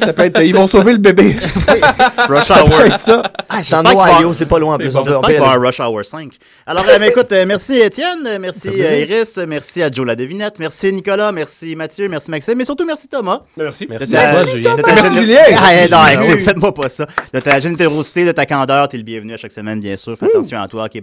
ça peut être. Ils vont sauver le bébé. Rush Ça peut Hour. être ça. Ah, c'est en Ohio, c'est pas loin en plus. on peut- J'espère qu'il va Rush Hour 5. Alors, euh, ben, écoute, euh, merci Étienne, euh, merci euh, Iris, euh, merci à Joe la devinette, merci Nicolas, merci Mathieu, merci Maxime, mais surtout merci Thomas. Merci. Merci à toi, Julien. Merci, Julien. Ah, eh, non, écoute, oui. faites-moi pas ça. De ta générosité, de ta candeur, t'es le bienvenu à chaque semaine, bien sûr. Fais attention à toi, ok,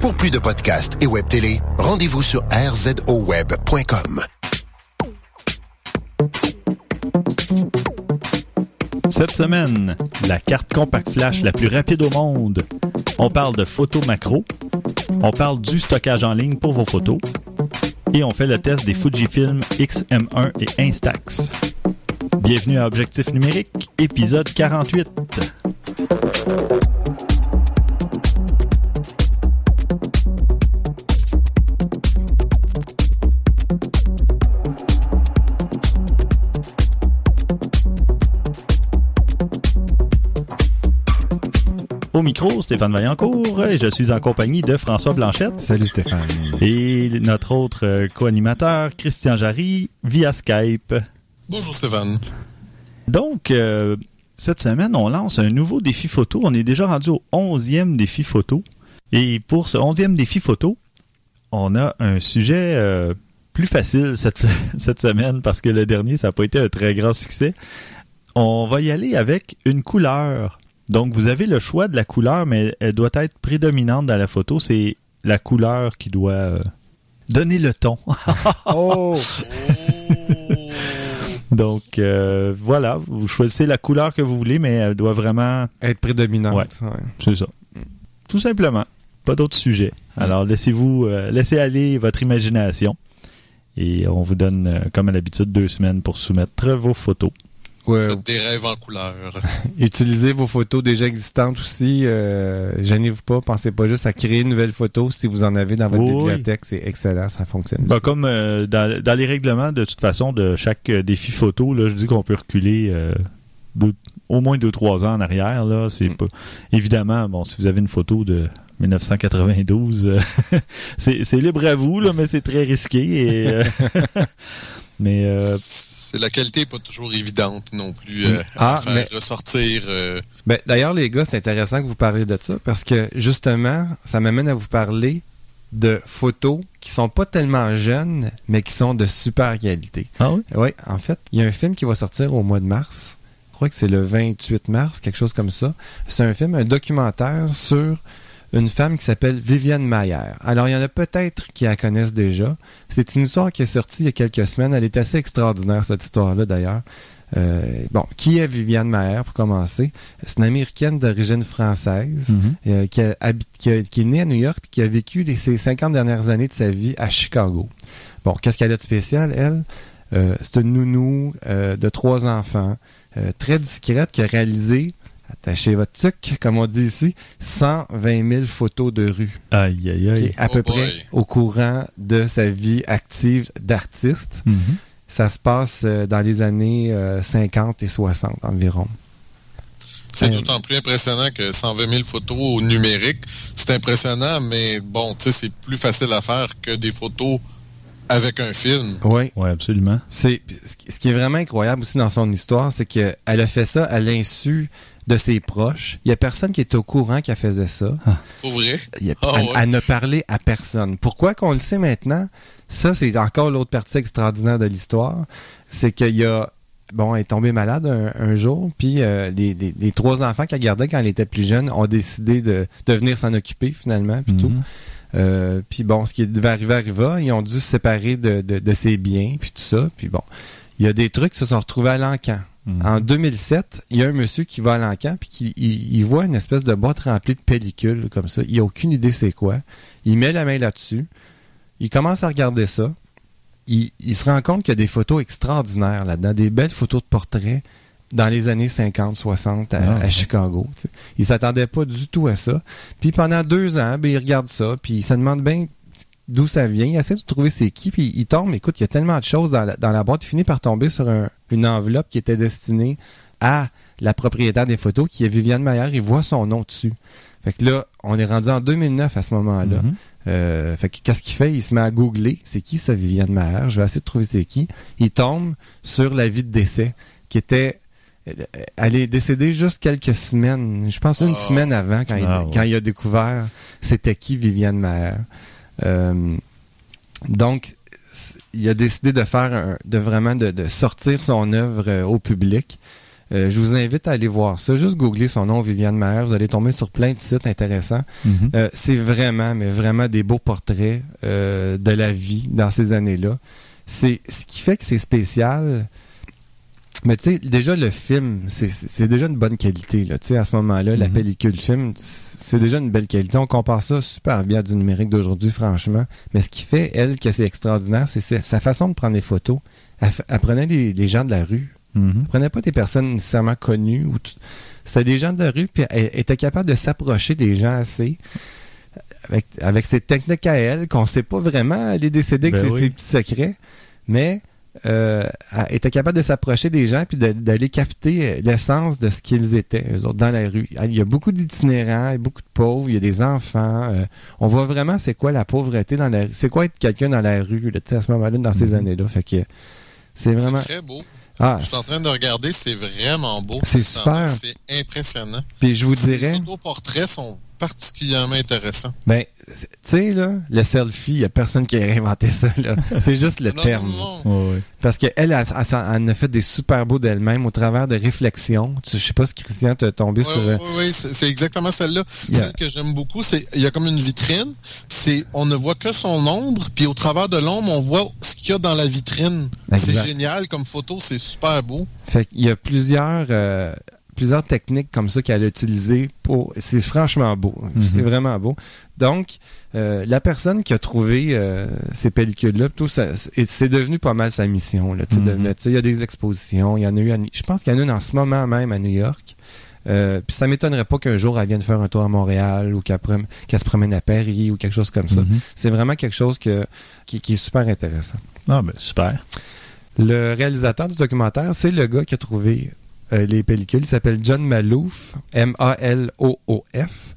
Pour plus de podcasts et web télé, rendez-vous sur rzoweb.com. Cette semaine, la carte compact flash la plus rapide au monde. On parle de photos macro. On parle du stockage en ligne pour vos photos. Et on fait le test des Fujifilm XM1 et Instax. Bienvenue à Objectif numérique, épisode 48. Au micro, Stéphane Vaillancourt, et je suis en compagnie de François Blanchette. Salut Stéphane. Et notre autre euh, co-animateur, Christian Jarry, via Skype. Bonjour Stéphane. Donc, euh, cette semaine, on lance un nouveau défi photo. On est déjà rendu au 11e défi photo. Et pour ce 11e défi photo, on a un sujet euh, plus facile cette, cette semaine parce que le dernier, ça n'a pas été un très grand succès. On va y aller avec une couleur. Donc, vous avez le choix de la couleur, mais elle doit être prédominante dans la photo. C'est la couleur qui doit euh, donner le ton. Oh! Donc, euh, voilà, vous choisissez la couleur que vous voulez, mais elle doit vraiment... Être prédominante. Ouais. ouais. C'est ça. Tout simplement. Pas d'autre sujet. Alors, laissez-vous... euh, laissez aller votre imagination. Et on vous donne, euh, comme à l'habitude, deux semaines pour soumettre vos photos. Ouais, Faites des rêves en couleur. Utilisez vos photos déjà existantes aussi. Euh, Gênez-vous pas. Pensez pas juste à créer une nouvelle photo. Si vous en avez dans votre Oui, bibliothèque, c'est excellent. Ça fonctionne. Ben, comme euh, dans, dans les règlements, de toute façon, de chaque euh, défi photo, là, je dis qu'on peut reculer euh, deux- au moins deux, trois ans en arrière. Là, c'est Mm. pas... Évidemment, bon, si vous avez une photo de 1992, euh, c'est c'est libre à vous, là, mais c'est très risqué. Et, euh, mais euh, C'est la qualité n'est pas toujours évidente non plus euh, Ah, à faire mais- ressortir. euh, Ben, D'ailleurs, les gars, c'est intéressant que vous parliez de ça parce que justement, ça m'amène à vous parler de photos qui sont pas tellement jeunes, mais qui sont de super qualité. ah oui? Oui, en fait, il y a un film qui va sortir au mois de mars. Je crois que c'est le 28 mars, quelque chose comme ça. C'est un film, un documentaire sur une femme qui s'appelle Viviane Maillère. Alors, il y en a peut-être qui la connaissent déjà. C'est une histoire qui est sortie il y a quelques semaines. Elle est assez extraordinaire, cette histoire-là, d'ailleurs. Euh, bon, qui est Viviane Maillère, pour commencer? C'est une Américaine d'origine française Mhm. euh, qui, a qui, a- qui est née à New York puis qui a vécu les, ses 50 dernières années de sa vie à Chicago. Bon, qu'est-ce qu'elle a de spécial, elle? Euh, c'est une nounou de trois enfants, très discrète, qui a réalisé, attachez votre tuc, comme on dit ici, 120 000 photos de rue, Aïe, aïe, qui aïe. est à Oh peu boy. près au courant de sa vie active d'artiste. Mhm. Ça se passe euh, dans les années euh, 50 et 60 environ. C'est Euh, d'autant plus impressionnant que 120 000 photos au numérique. C'est impressionnant, mais bon, tu sais, c'est plus facile à faire que des photos avec un film. Oui. Oui, absolument. C'est ce qui est vraiment incroyable aussi dans son histoire, c'est qu'elle a fait ça à l'insu de ses proches. Il y a personne qui est au courant qu'elle faisait ça. Pour vrai? Il y a- Ah elle, ouais. elle ne parlait à personne. Pourquoi qu'on le sait maintenant? Ça, c'est encore l'autre partie extraordinaire de l'histoire, c'est qu'il y a bon, elle est tombée malade un, un jour, puis euh, les, les- les trois enfants qu'elle gardait quand elle était plus jeune ont décidé de, de venir s'en occuper finalement, puis tout. Mhm. Euh, puis bon, ce qui devait arriver arriva. Ils ont dû se séparer de, de, de ses biens, puis tout ça. Puis bon, il y a des trucs qui se sont retrouvés à l'encan. Mhm. en 2007, il y a un monsieur qui va à l'encan puis qui il, il voit une espèce de boîte remplie de pellicules comme ça. Il a aucune idée c'est quoi. Il met la main là-dessus. Il commence à regarder ça. Il, il se rend compte qu'il y a des photos extraordinaires là-dedans, des belles photos de portraits dans les années 50, 60 à, Ah, à. Chicago. tu sais. Il s'attendait pas du tout à ça. Puis pendant deux ans, ben, il regarde ça, puis il se demande bien d'où ça vient. Il essaie de trouver c'est qui, puis il tombe. Écoute, il y a tellement de choses dans la, dans la boîte. Il finit par tomber sur un- une enveloppe qui était destinée à la propriétaire des photos, qui est Viviane Maillard. Il voit son nom dessus. Fait que là, on est rendu en 2009 à ce moment-là. Mhm. Euh, fait que qu'est-ce qu'il fait? Il se met à googler. C'est qui ça, Viviane Maher? Je vais essayer de trouver c'est qui. Il tombe sur la vie de décès, qui était... euh, Elle est décédée juste quelques semaines. Je pense une Ah. semaine avant, quand, il, Ah, ouais. quand il a découvert c'était qui Viviane Maher. Euh, donc, il a décidé de faire, un- de vraiment de, de sortir son œuvre euh, au public. Euh, je vous invite à aller voir ça. Juste googler son nom, Viviane Maher. Vous allez tomber sur plein de sites intéressants. Mhm. Euh, c'est vraiment, mais vraiment des beaux portraits euh, de la vie dans ces années-là. C'est ce qui fait que c'est spécial. Mais tu sais, déjà le film, c'est- déjà une bonne qualité. Là. Tu sais, à ce moment-là, la Mhm. pellicule film, c'est déjà une belle qualité. On compare ça super bien du numérique d'aujourd'hui, franchement. Mais ce qui fait, elle, que c'est extraordinaire, c'est sa- façon de prendre les photos. Elle, elle prenait les, les gens de la rue, Mhm. prenait pas des personnes nécessairement connues. ou C'était des gens de rue, puis elle était capable de s'approcher des gens assez. Avec, avec ses techniques à elle, qu'on sait pas vraiment, elle est décédée que Ben c'est oui. ses petits secrets, mais euh, capable de s'approcher des gens puis d'aller capter euh, l'essence de ce qu'ils étaient, eux autres, dans la rue. Il y a beaucoup d'itinérants, il y a beaucoup de pauvres, il y a des enfants. euh, on voit vraiment c'est quoi la pauvreté dans la rue. C'est quoi être quelqu'un dans la rue là, à ce moment-là, dans ces Mhm. années-là. Fait que c'est vraiment. C'est très beau. Ah, Je suis en train de regarder, c'est vraiment beau. C'est super. C'est impressionnant. puis je vous Les dirais. autoportraits sont particulièrement intéressants. Ben, tu sais, là, le selfie, il n'y a personne qui a inventé ça, là. C'est juste le Non, terme. non, non. Ouais, ouais. Parce qu'elle, elle, elle, a fait des super beaux d'elle-même au travers de réflexions. Je sais pas si Christian t'a tombé Ouais, sur... euh, ouais, ouais, c'est exactement celle-là. Yeah. Celle que j'aime beaucoup, c'est il y a comme une vitrine, puis c'est on ne voit que son ombre, puis au travers de l'ombre, on voit ce qu'il y a dans la vitrine. C'est génial comme photo, c'est super beau. Fait qu'il y a plusieurs... euh, plusieurs techniques comme ça qu'elle a utilisées pour... C'est franchement beau. Mhm. C'est vraiment beau. Donc, euh, la personne qui a trouvé euh, ces pellicules-là, tout ça, c'est devenu pas mal sa mission. Là, de- Mhm. Il y a des expositions. Il y en a eu à Je pense qu'il y en a une en ce moment même à New York. Euh, puis ça m'étonnerait pas qu'un jour elle vienne faire un tour à Montréal ou qu'elle se promène à Paris ou quelque chose comme ça. Mhm. C'est vraiment quelque chose que, qui, qui est super intéressant. Ah, ben, super. Le réalisateur du documentaire, c'est le gars qui a trouvé euh, les pellicules. Il s'appelle John Malouf, M-A-L-O-O-F.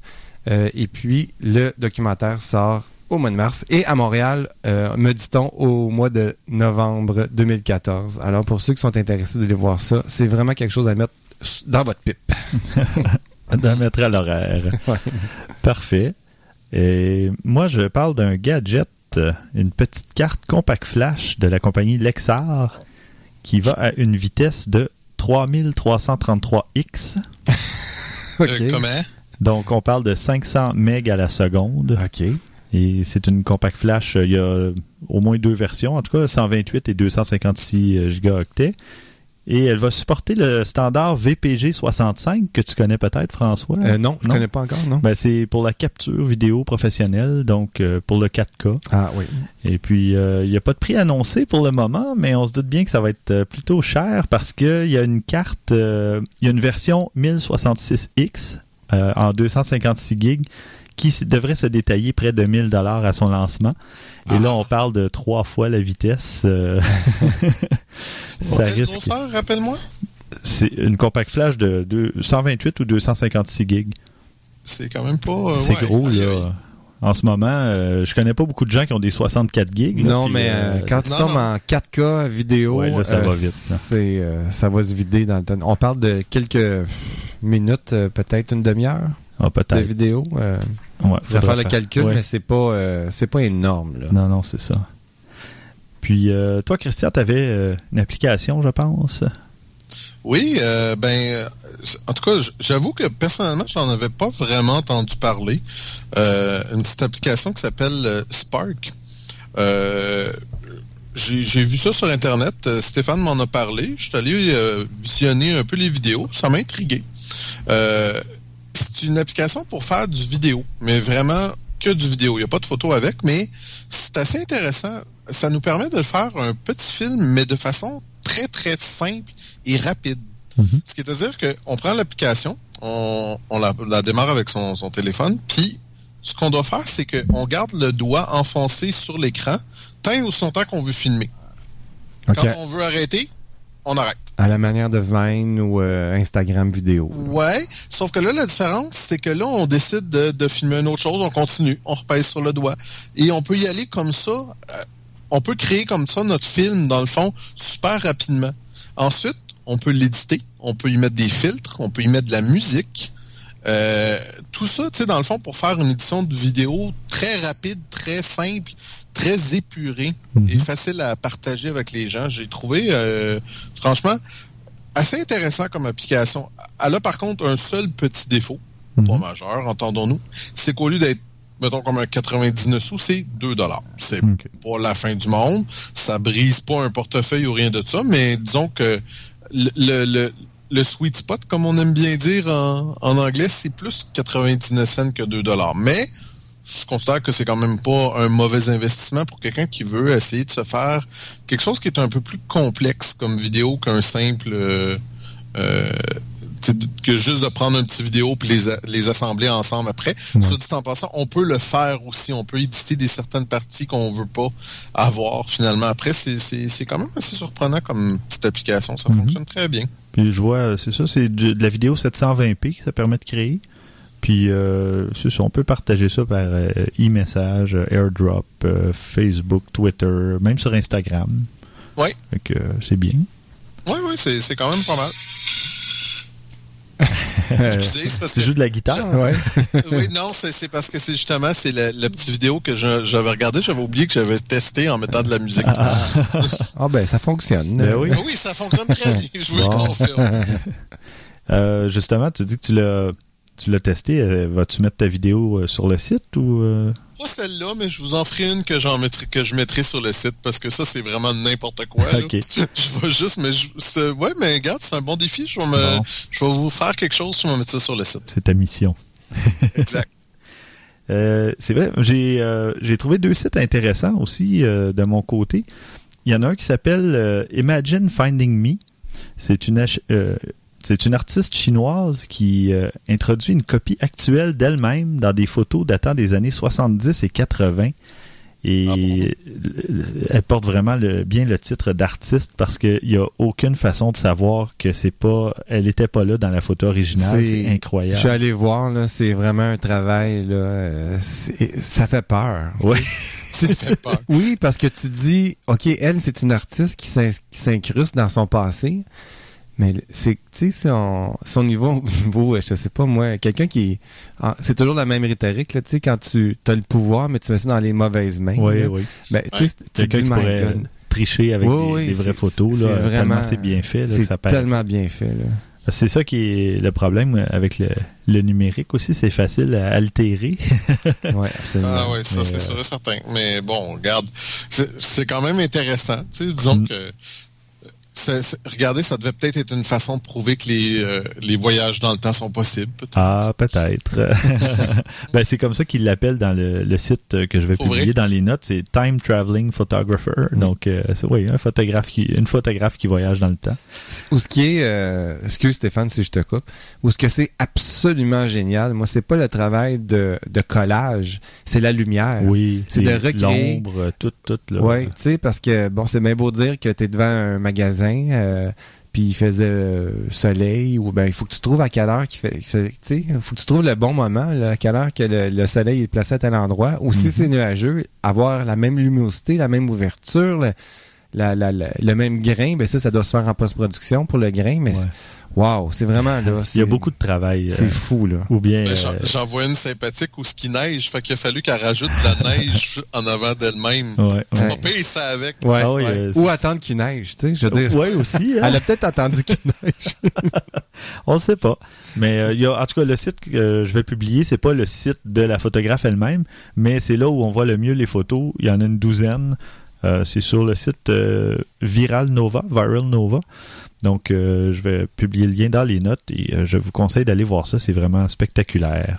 Euh, et puis, le documentaire sort au mois de mars et à Montréal, euh, me dit-on, au mois de novembre 2014. Alors, pour ceux qui sont intéressés d'aller voir ça, c'est vraiment quelque chose à mettre dans votre pipe. D'en mettre à l'horaire. Ouais. Parfait. Et moi, je parle d'un gadget, une petite carte compact flash de la compagnie Lexar qui va à une vitesse de 3333X. OK. Euh, comment? Donc, on parle de 500 MB à la seconde. OK. Et c'est une compact flash. euh, Il y a au moins deux versions, en tout cas 128 et 256 gigaoctets. Et elle va supporter le standard VPG 65 que tu connais peut-être, François? Euh, non, je Non? connais pas encore, non? Ben, c'est pour la capture vidéo professionnelle, donc euh, pour le 4K. Ah oui. Et puis, euh, il n'y a pas de prix annoncé pour le moment, mais on se doute bien que ça va être euh, plutôt cher parce qu'il y a une carte, il y a une version 1066X euh, en 256 gigs qui devrait se détailler près de 1000 dollars à son lancement. Et là, on parle de trois fois la vitesse. euh, ça risque. grosseur, rappelle-moi? C'est une compact flash de, deux- 128 ou 256 gigs. C'est quand même pas... euh, C'est ouais. gros, là. aïe. En ce moment, euh, je connais pas beaucoup de gens qui ont des 64 gigs. Non, puis, mais euh, quand tu non, tombes non. en 4K vidéo, Ouais, là, ça euh, va vite, c'est, euh, ça va se vider dans le temps. On parle de quelques minutes, euh, peut-être une demi-heure ah, de vidéo. Euh, Ouais, je vais faudra faire le calcul, ouais. mais c'est pas, euh, c'est pas énorme. Là. Non, non, c'est ça. Puis, euh, toi, Christian, tu avais une application, je pense? Oui, euh, ben, euh, en tout cas, j'avoue que personnellement, j'en avais pas vraiment entendu parler. Euh, une petite application qui s'appelle euh, Spark. Euh, j'ai j'ai vu ça sur Internet. Euh, Stéphane m'en a parlé. Je suis allé euh, visionner un peu les vidéos. Ça m'a intrigué. Euh, c'est une application pour faire du vidéo, mais vraiment que du vidéo. Il n'y a pas de photo avec, mais c'est assez intéressant. Ça nous permet de faire un petit film, mais de façon très, très simple et rapide. Mhm. Ce qui est à dire qu'on prend l'application, on, on la, la démarre avec son, son téléphone, puis ce qu'on doit faire, c'est qu'on garde le doigt enfoncé sur l'écran tant ou son temps qu'on veut filmer. Quand on veut arrêter, on arrête. À la manière de Vine ou euh, Instagram vidéo. Ouais, sauf que là, la différence, c'est que là, on décide de, de filmer une autre chose, on continue, on repèse sur le doigt. Et on peut y aller comme ça, euh, on peut créer comme ça notre film, dans le fond, super rapidement. Ensuite, on peut l'éditer, on peut y mettre des filtres, on peut y mettre de la musique. Euh, tout ça, tu sais, dans le fond, pour faire une édition de vidéo très rapide, très simple, très épurée Mhm. et facile à partager avec les gens. J'ai trouvé, euh, franchement, assez intéressant comme application. Elle a par contre un seul petit défaut, pas Mhm. majeur, entendons-nous, c'est qu'au lieu d'être, mettons, comme un 99 sous, c'est 2 dollars. C'est Ok. pas la fin du monde. Ça brise pas un portefeuille ou rien de ça, mais disons que le, le, le, le sweet spot, comme on aime bien dire en, en anglais, c'est plus 99 cents que 2 dollars. Mais je considère que c'est quand même pas un mauvais investissement pour quelqu'un qui veut essayer de se faire quelque chose qui est un peu plus complexe comme vidéo qu'un simple euh, euh, que juste de prendre une petite vidéo puis les, les assembler ensemble après. Soit dit en passant, on peut le faire aussi. On peut éditer des certaines parties qu'on veut pas avoir finalement. Après, c'est quand même assez surprenant comme petite application. Ça Mhm. fonctionne très bien. Puis je vois, c'est ça, c'est de, de la vidéo 720p que ça permet de créer. Puis euh, c'est ça, on peut partager ça par euh, e-message, euh, AirDrop, euh, Facebook, Twitter, même sur Instagram. Fait que euh, c'est bien. Oui, oui, c'est c'est quand même pas mal. Parce que Tu joues de la guitare? ouais. oui, non, c'est c'est parce que c'est justement c'est la, la petite vidéo que j'avais regardée. J'avais oublié que j'avais testé en mettant de la musique. Ah, Ah ben, ça fonctionne. Ben oui. oui, ça fonctionne très bien. Je vous Bon. le confirme. Euh, justement, tu dis que tu l'as tu l'as testé. Euh, Vas-tu mettre ta vidéo euh, sur le site ou euh? Pas celle-là, mais je vous en ferai une que j'en mettrai que je mettrai sur le site parce que ça c'est vraiment n'importe quoi. là. Ok. Je vais juste, mais je, ouais, mais regarde, c'est un bon défi. Je vais me, Bon. je vais vous faire quelque chose. Je vais mettre ça sur le site. c'est ta mission? Exact. Euh, c'est vrai, j'ai euh, j'ai trouvé deux sites intéressants aussi euh, de mon côté. Il y en a un qui s'appelle Imagine Finding Me. C'est une c'est une artiste chinoise qui euh, introduit une copie actuelle d'elle-même dans des photos datant des années 70 et 80. Et Ah bon? elle porte vraiment le, bien le titre d'artiste parce qu'il n'y a aucune façon de savoir que c'est pas, elle n'était pas là dans la photo originale. C'est- C'est Je incroyable. suis allé voir, là, c'est vraiment un travail, là, euh, ça fait peur. Oui. Ça fait peur. Oui, parce que tu dis, OK, elle, c'est une artiste qui s'incruste dans son passé, mais c'est, tu sais, son, son niveau, au niveau, euh, je sais pas moi, quelqu'un qui, ah, c'est toujours la même rhétorique, là, tu sais, quand tu as le pouvoir, mais tu mets ça dans les mauvaises mains. Oui, là. oui. Ben, tu sais, tu Quelqu'un dis, qui my pourrait God. tricher avec Oui, des, oui, des vraies photos. c'est Là, vraiment- tellement c'est bien fait. Là, ça tellement bien fait, là. C'est ça qui est le problème avec le, le numérique aussi. C'est facile à altérer. Ouais, absolument. Ah oui, ça c'est euh, sûr et certain. Mais bon, regarde, c'est c'est quand même intéressant. Tu sais, disons Mm. que regardez, ça devait peut-être être une façon de prouver que les, euh, les voyages dans le temps sont possibles. peut-être. Ah, peut-être. ben, c'est comme ça qu'ils l'appellent dans le, le site que je vais publier vrai? dans les notes. C'est Time Traveling Photographer. Mm. Donc, euh, c'est oui, un photographe qui, une photographe qui voyage dans le temps. Ou ce qui est, euh, excuse Stéphane si je te coupe, ou ce que c'est absolument génial, moi c'est pas le travail de, de collage, c'est la lumière. Oui, C'est de recréer- l'ombre, tout, tout. Ouais, tu sais, parce que bon, c'est bien beau dire que tu es devant un magasin, euh, puis il faisait euh, soleil, ou ben il faut que tu trouves à quelle heure qu'il fait, qu'il fait- tu sais, il faut que tu trouves le bon moment, là, à quelle heure que le, le soleil est placé à tel endroit, ou si Mhm. c'est nuageux, avoir la même luminosité, la même ouverture, le, la, la- la- le même grain, ben ça, ça doit se faire en post-production pour le grain, mais Ouais. Wow, c'est vraiment là. Il y a c'est- beaucoup de travail. C'est euh, fou, là. ou bien. Ben, euh, j'en- J'en vois une sympathique où ce qui neige, fait qu'il a fallu qu'elle rajoute de la neige en avant d'elle-même. ouais, C'est Ouais. pas pire ça avec. Ouais, Ah oui, euh, Ou c'est- attendre qu'il neige, tu sais. Je veux dire, Ouais, aussi. hein. elle a peut-être attendu qu'il neige. On ne sait pas. Mais euh, il y a, en tout cas, le site que je vais publier, c'est pas le site de la photographe elle-même, mais c'est là où on voit le mieux les photos. Il y en a une douzaine. Euh, c'est sur le site euh, Viral Nova, Viral Nova. Donc, euh, je vais publier le lien dans les notes et je vous conseille d'aller voir ça. C'est vraiment spectaculaire.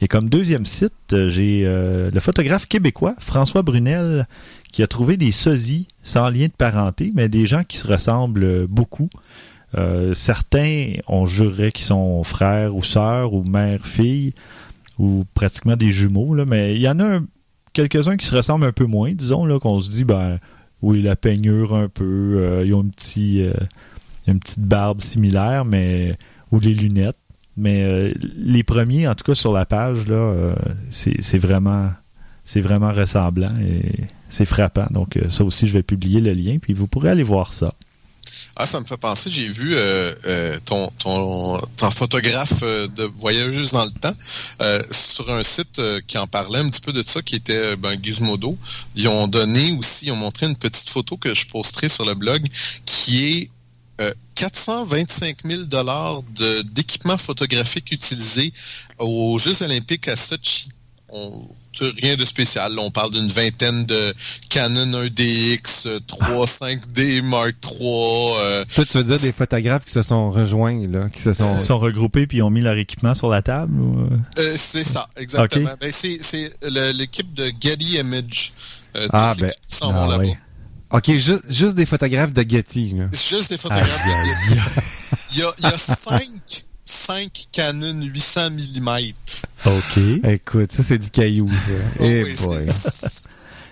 Et comme deuxième site, j'ai le photographe québécois François Brunel qui a trouvé des sosies sans lien de parenté, mais des gens qui se ressemblent beaucoup. Certains, on jurerait qu'ils sont frères ou sœurs ou mère-fille ou pratiquement des jumeaux, mais il y en a un- quelques-uns qui se ressemblent un peu moins, disons, là, qu'on se dit, ben, oui, la peignure un peu, euh, ils ont un petit, euh, une petite barbe similaire, mais ou les lunettes. Mais euh, les premiers, en tout cas sur la page, c'est vraiment, c'est vraiment ressemblant et c'est frappant. Donc ça aussi, je vais publier le lien, puis vous pourrez aller voir ça. Ah, ça me fait penser, j'ai vu euh, euh, ton, ton, ton photographe euh, de voyageuse dans le temps euh, sur un site euh, qui en parlait un petit peu de ça, qui était euh, ben, Gizmodo. Ils ont donné aussi, ils ont montré une petite photo que je posterai sur le blog, qui est euh, 425 000 dollars d'équipement photographique utilisé aux Jeux olympiques à Sochi. On, rien de spécial. là. on parle d'une vingtaine de Canon 1DX, euh, 3 5D Mark III. euh, Toi, tu veux dire des photographes qui se sont rejoints, là, qui se sont... Ils sont regroupés puis ont mis leur équipement sur la table. ou, euh? Euh, c'est ça, exactement. Ben, c'est l'équipe de Getty Image. Euh, Ah, ben, ah, là-bas. OK, juste, juste des photographes de Getty, là. C'est juste des photographes de Getty. Il y a, il y a cinq, cinq Canon 800 mm. OK. Écoute, ça, c'est du caillou, ça. Eh Oui, boy. c'est-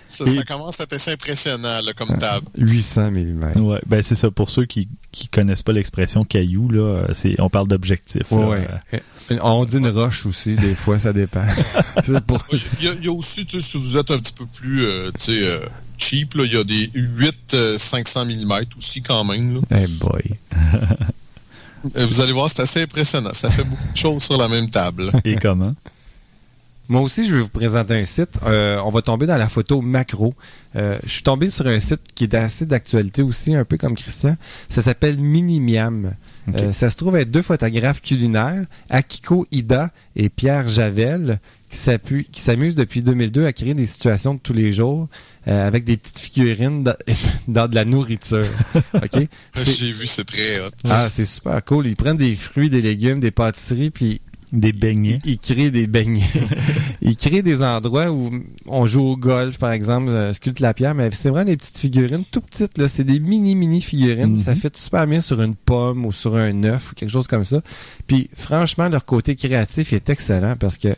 ça, ça commence à être assez impressionnant là, comme table. 800 mm. Ouais, ben c'est ça. Pour ceux qui qui connaissent pas l'expression caillou, là, c'est on parle d'objectif. Ouais, ouais. On dit une roche aussi, des fois, ça dépend. c'est pour... Il y, a, il y a aussi, tu sais, si vous êtes un petit peu plus euh, tu sais, euh, cheap, là, il y a des 8 euh, 500 mm aussi quand même. Là. Eh boy. Euh, Vous allez voir, c'est assez impressionnant. Ça fait beaucoup de choses sur la même table. Et comment? Moi aussi, je vais vous présenter un site. Euh, on va tomber dans la photo macro. Euh, je suis tombé sur un site qui est assez d'actualité aussi, un peu comme Christian. Ça s'appelle Minimiam. Euh, ça se trouve être deux photographes culinaires, Akiko Ida et Pierre Javel, qui s'appuient- qui s'amusent depuis 2002 à créer des situations de tous les jours euh, avec des petites figurines dans, dans de la nourriture. OK? C'est- J'ai vu, c'est très hot. Ah, c'est super cool. Ils prennent des fruits, des légumes, des pâtisseries, puis Des beignets. il, il crée des beignets. il crée des endroits où on joue au golf, par exemple, euh, sculpte la pierre, mais c'est vraiment des petites figurines tout petites. là. C'est des mini, mini figurines. Mhm. Ça fait super bien sur une pomme ou sur un œuf ou quelque chose comme ça. Puis franchement, leur côté créatif est excellent parce que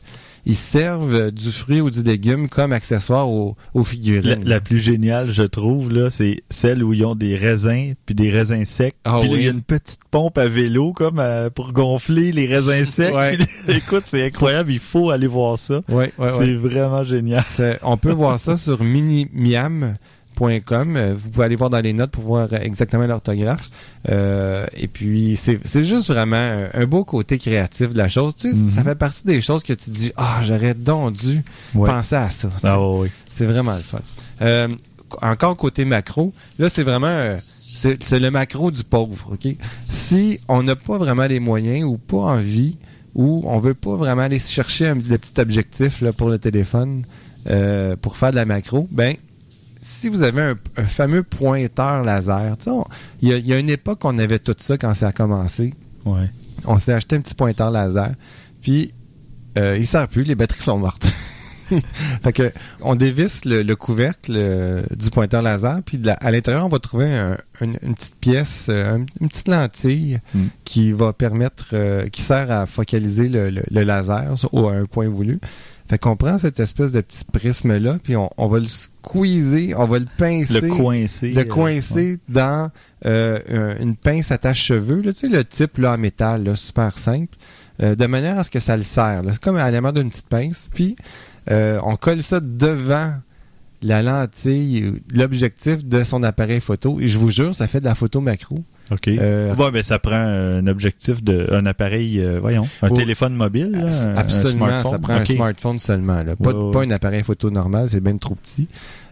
ils servent du fruit ou du légume comme accessoire aux, figurines. la plus géniale, je trouve, là, c'est celle où ils ont des raisins, puis des raisins secs. Ah puis là, il y a une petite pompe à vélo, comme euh, pour gonfler les raisins secs. Ouais. Puis, écoute, c'est incroyable, il faut aller voir ça. Ouais, ouais, c'est vraiment génial. On peut voir ça sur minimiam.com. Euh, Vous pouvez aller voir dans les notes pour voir exactement l'orthographe. Euh, et puis, c'est juste vraiment un, beau côté créatif de la chose. Tu sais, Mhm. Ça fait partie des choses que tu dis, ah, j'aurais donc dû penser à ça. Ah. C'est vraiment le fun. Euh, encore côté macro, là, c'est vraiment... euh, c'est le macro du pauvre, OK? Si on n'a pas vraiment les moyens ou pas envie ou on veut pas vraiment aller chercher un, le petit objectif pour le téléphone euh, pour faire de la macro, ben si vous avez un, un fameux pointeur laser, tu sais, il y, a- il y a une époque on avait tout ça quand ça a commencé. Ouais. On s'est acheté un petit pointeur laser, puis euh, il sert plus, les batteries sont mortes. fait que on dévisse le, le couvercle euh, du pointeur laser, puis de la- à l'intérieur on va trouver un- une, une petite pièce, euh, un- une petite lentille Mm. qui va permettre, euh, qui sert à focaliser le, le- le laser au- à un point voulu. Fait qu'on prend cette espèce de petit prisme là, puis on, on va le squeezer, on va le pincer Le coincer. le coincer dans euh, un- une pince attache-cheveux, là, tu sais, le type là, en métal, là, super simple, euh, de manière à ce que ça le serre. C'est comme à l'élément d'une petite pince. Puis, euh, on colle ça devant la lentille, l'objectif de son appareil photo. Et je vous jure, ça fait de la photo macro. OK. Euh, Bon, ben, ça prend un objectif de, un appareil, euh, voyons, un Oh. téléphone mobile, là, un- un Absolument, ça prend un smartphone seulement. Là. Pas, un appareil photo normal, c'est bien trop petit.